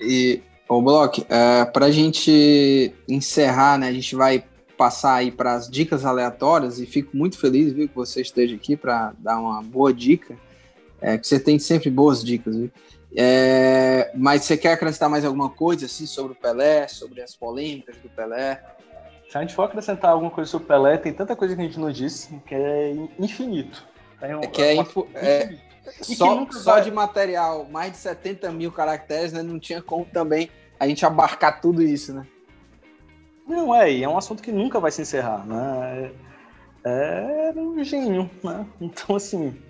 E, o Block, é, para a gente encerrar, né, a gente vai passar aí para as dicas aleatórias e fico muito feliz viu, que você esteja aqui para dar uma boa dica. É, que você tem sempre boas dicas, viu? É, mas você quer acrescentar mais alguma coisa assim sobre o Pelé, sobre as polêmicas do Pelé? Se a gente for acrescentar alguma coisa sobre o Pelé, tem tanta coisa que a gente não disse que é infinito. Um, é que é, infinito. é só, só vai... de material, mais de 70 mil caracteres, né? Não tinha como também a gente abarcar tudo isso, né? Não, é, e é um assunto que nunca vai se encerrar, né? É, é um gênio, né? Então, assim.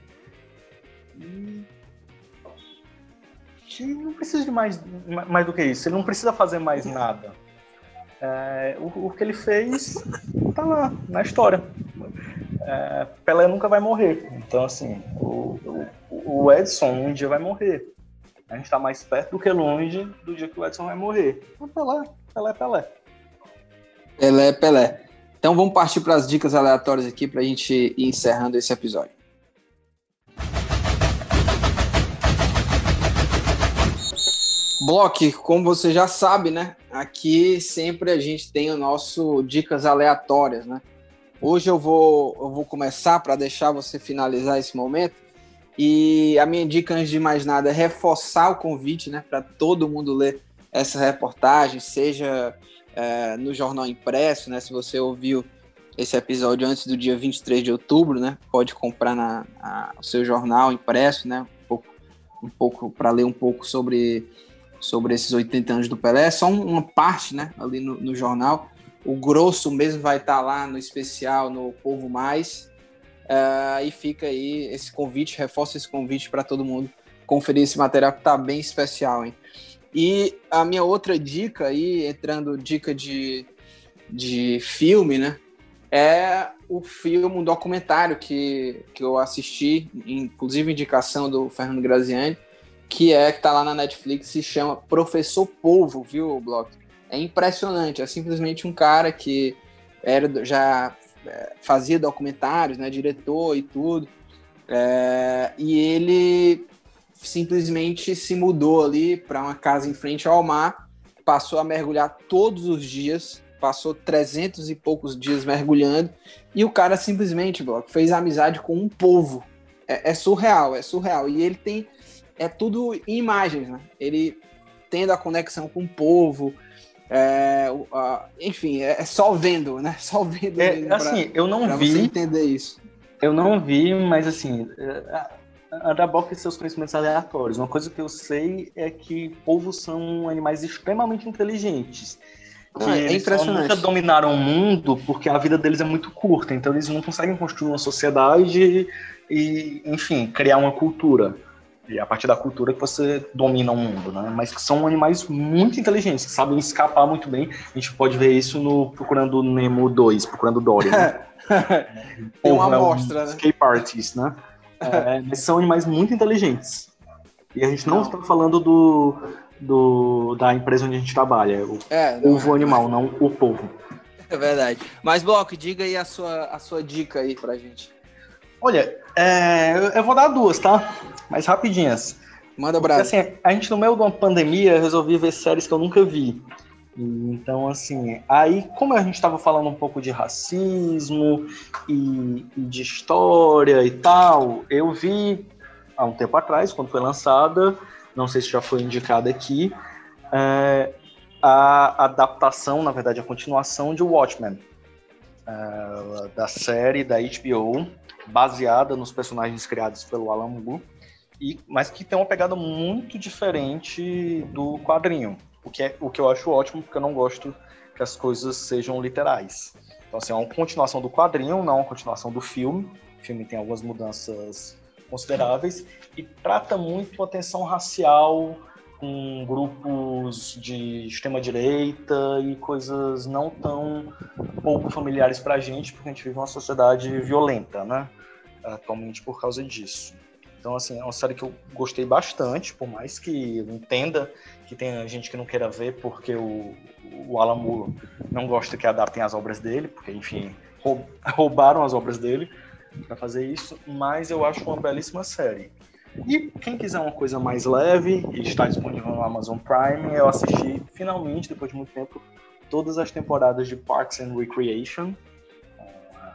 Não precisa de mais, mais do que isso. Ele não precisa fazer mais nada. É, o, o, que ele fez tá lá, na história. É, Pelé nunca vai morrer. Então, assim, o, o, o Edson um dia vai morrer. A gente tá mais perto do que longe do dia que o Edson vai morrer. Então, Pelé, Pelé, Pelé. Pelé, Pelé. Então vamos partir para as dicas aleatórias aqui para a gente ir encerrando esse episódio. Block, como você já sabe, né? Aqui sempre a gente tem o nosso dicas aleatórias, né? Hoje eu vou, eu vou começar para deixar você finalizar esse momento. E a minha dica, antes de mais nada, é reforçar o convite, né? Para todo mundo ler essa reportagem, seja é, no jornal impresso, né? Se você ouviu esse episódio antes do dia 23 de outubro, né? Pode comprar na, o seu jornal impresso, né? Um pouco, um pouco para ler um pouco sobre, sobre esses 80 anos do Pelé. É só uma parte, né? Ali no, no jornal. O grosso mesmo vai estar tá lá no especial, no Povo Mais. Uh, e fica aí esse convite, reforça esse convite para todo mundo conferir esse material que está bem especial, hein? E a minha outra dica aí, entrando dica de, de filme, né? É o filme, um documentário que, que eu assisti, inclusive indicação do Fernando Graziani, que é que tá lá na Netflix, se chama Professor Polvo, viu, Block? É impressionante, é simplesmente um cara que era já é, fazia documentários, né, diretor e tudo, é, e ele simplesmente se mudou ali para uma casa em frente ao mar, passou a mergulhar todos os dias, passou 300 e poucos dias mergulhando, e o cara simplesmente, Bloco, fez amizade com um povo. É, é, surreal, é surreal. E ele tem. É tudo em imagens, né? Ele tendo a conexão com o povo. É, uh, enfim, é, é, só vendo, né? Só vendo. É, assim, eu não vi. entender isso. Eu não vi, mas assim. É, a Bock e seus conhecimentos aleatórios. Uma coisa que eu sei é que povos são animais extremamente inteligentes. Que ah, é eles nunca dominaram o mundo porque a vida deles é muito curta, então eles não conseguem construir uma sociedade e, enfim, criar uma cultura. E é a partir da cultura que você domina o mundo, né? Mas que são animais muito inteligentes, que sabem escapar muito bem. A gente pode ver isso no Procurando Nemo 2, Procurando Dory. Né? Tem uma Porra, é um amostra, né? Escape artist, né? É, mas são animais muito inteligentes. E a gente não, Não. está falando do, do, da empresa onde a gente trabalha, o É, não, povo animal, não o povo. é verdade. Mas, Bloco, diga aí a sua, a sua dica aí pra gente. Olha, é, eu- vou dar duas, tá? Mas rapidinhas. Manda brasa. assim, a gente no meio de uma pandemia resolvi ver séries que eu nunca vi. Então, assim, aí, como a gente estava falando um pouco de racismo e, e de história e tal, eu vi há um tempo atrás, quando foi lançada, não sei se já foi indicada aqui, é, a adaptação, na verdade, a continuação de Watchmen, é, da série da HBO, baseada nos personagens criados pelo Alan Moore e, mas que tem uma pegada muito diferente do quadrinho. O que, é, o que eu acho ótimo, porque eu não gosto que as coisas sejam literais. Então, assim, é uma continuação do quadrinho, não uma continuação do filme. O filme tem algumas mudanças consideráveis e trata muito a tensão racial com grupos de extrema-direita e coisas não tão pouco familiares pra gente, porque a gente vive uma sociedade violenta, né? Atualmente por causa disso. Então, assim, é uma série que eu gostei bastante, por mais que eu entenda que tem gente que não queira ver porque o, o Alan Moore não gosta que adaptem as obras dele, porque, enfim, rou- roubaram as obras dele para fazer isso, mas eu acho uma belíssima série. E quem quiser uma coisa mais leve, e está disponível no Amazon Prime, eu assisti finalmente, depois de muito tempo, todas as temporadas de Parks and Recreation. uma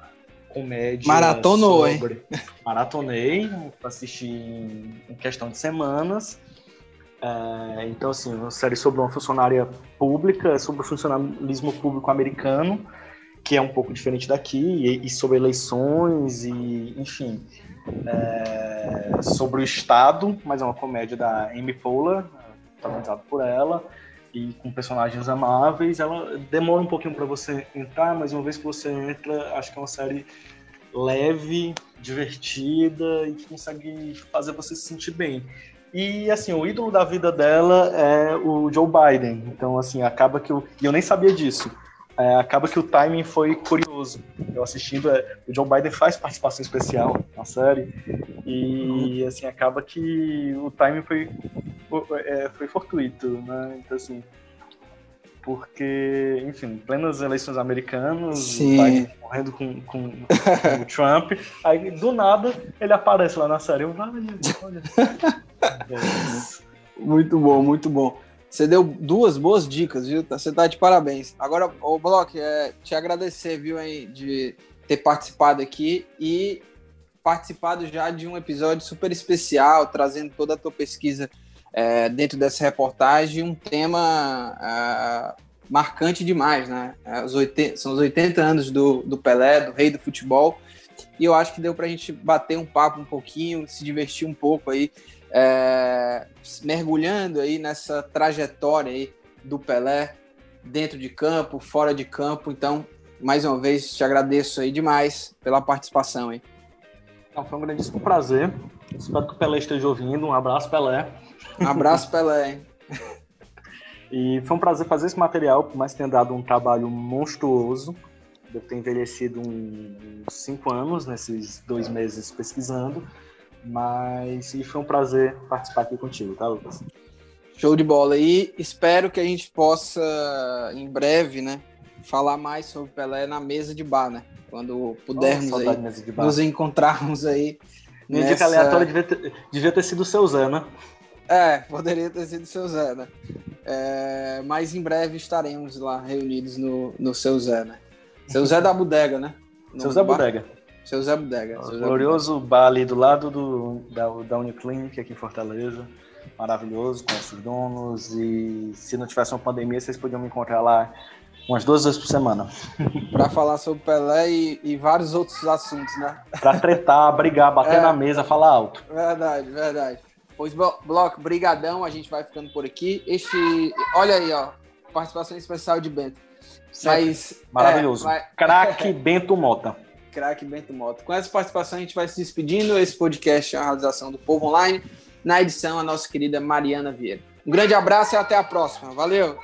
Comédia. Maratonou, hein? sobre... Maratonei, assisti em em questão de semanas. É, então, assim, uma série sobre uma funcionária pública, sobre o funcionalismo público americano, que é um pouco diferente daqui, e, e sobre eleições, e enfim, é, sobre o Estado, mas é uma comédia da Amy Poehler, protagonizada por ela, e com personagens amáveis. Ela demora um pouquinho para você entrar, mas uma vez que você entra, acho que é uma série leve, divertida e que consegue fazer você se sentir bem. E assim, o ídolo da vida dela é o Joe Biden. Então, assim, acaba que eu. E eu nem sabia disso. É, acaba que o timing foi curioso. Eu assistindo, é, o Joe Biden faz participação especial na série. E assim, acaba que o timing foi, é, foi fortuito, né? Então, assim. Porque, enfim, plenas eleições americanas, Sim. o Biden morrendo com, com, com o Trump. Aí, do nada, ele aparece lá na série. Eu, olha, olha. Muito bom, muito bom. Você deu duas boas dicas, viu? Você tá de parabéns. Agora, o Block, é, te agradecer, viu, aí, de ter participado aqui e participado já de um episódio super especial, trazendo toda a tua pesquisa é, dentro dessa reportagem, um tema ah, marcante demais, né? É, os 80 são os 80 anos do, do Pelé, do rei do futebol, e eu acho que deu pra gente bater um papo um pouquinho, se divertir um pouco aí, é, mergulhando aí nessa trajetória aí do Pelé, dentro de campo, fora de campo. Então, mais uma vez, te agradeço aí demais pela participação aí. Não, foi um grandíssimo prazer. Espero que o Pelé esteja ouvindo. Um abraço, Pelé. Um abraço, Pelé. Hein? E foi um prazer fazer esse material, por mais que tenha dado um trabalho monstruoso. Devo ter envelhecido uns cinco anos nesses dois meses pesquisando. Mas e foi um prazer participar aqui contigo, tá, Lucas? Show de bola. E espero que a gente possa, em breve, né, falar mais sobre Pelé na mesa de bar, né? Quando pudermos Oh, aí, nos encontrarmos aí. Minha dica aleatória devia ter, devia ter sido o seu Zé, né? É, poderia ter sido o seu Zé, né? É, mas em breve estaremos lá reunidos no, no seu Zé, né? Seu Zé da Bodega, né? No seu Zé bar- Bodega. Seu Zé Bodega. Seu Zé glorioso bar ali do lado do, da, da Uniclinic aqui em Fortaleza. Maravilhoso, com os donos. E se não tivesse uma pandemia, vocês podiam me encontrar lá umas duas vezes por semana. Para falar sobre Pelé e, e vários outros assuntos, né? Pra tretar, brigar, bater É. na mesa, falar alto. Verdade, verdade. Pois, Blo- Bloco, brigadão, a gente vai ficando por aqui. Este, olha aí, ó, participação especial de Bento. Sempre. Mas, Maravilhoso. é, vai- Craque Bento Mota. craque Bento Moto. Com essa participação, a gente vai se despedindo. Esse podcast é a realização do Povo Online. Na edição, a nossa querida Mariana Vieira. Um grande abraço e até a próxima. Valeu!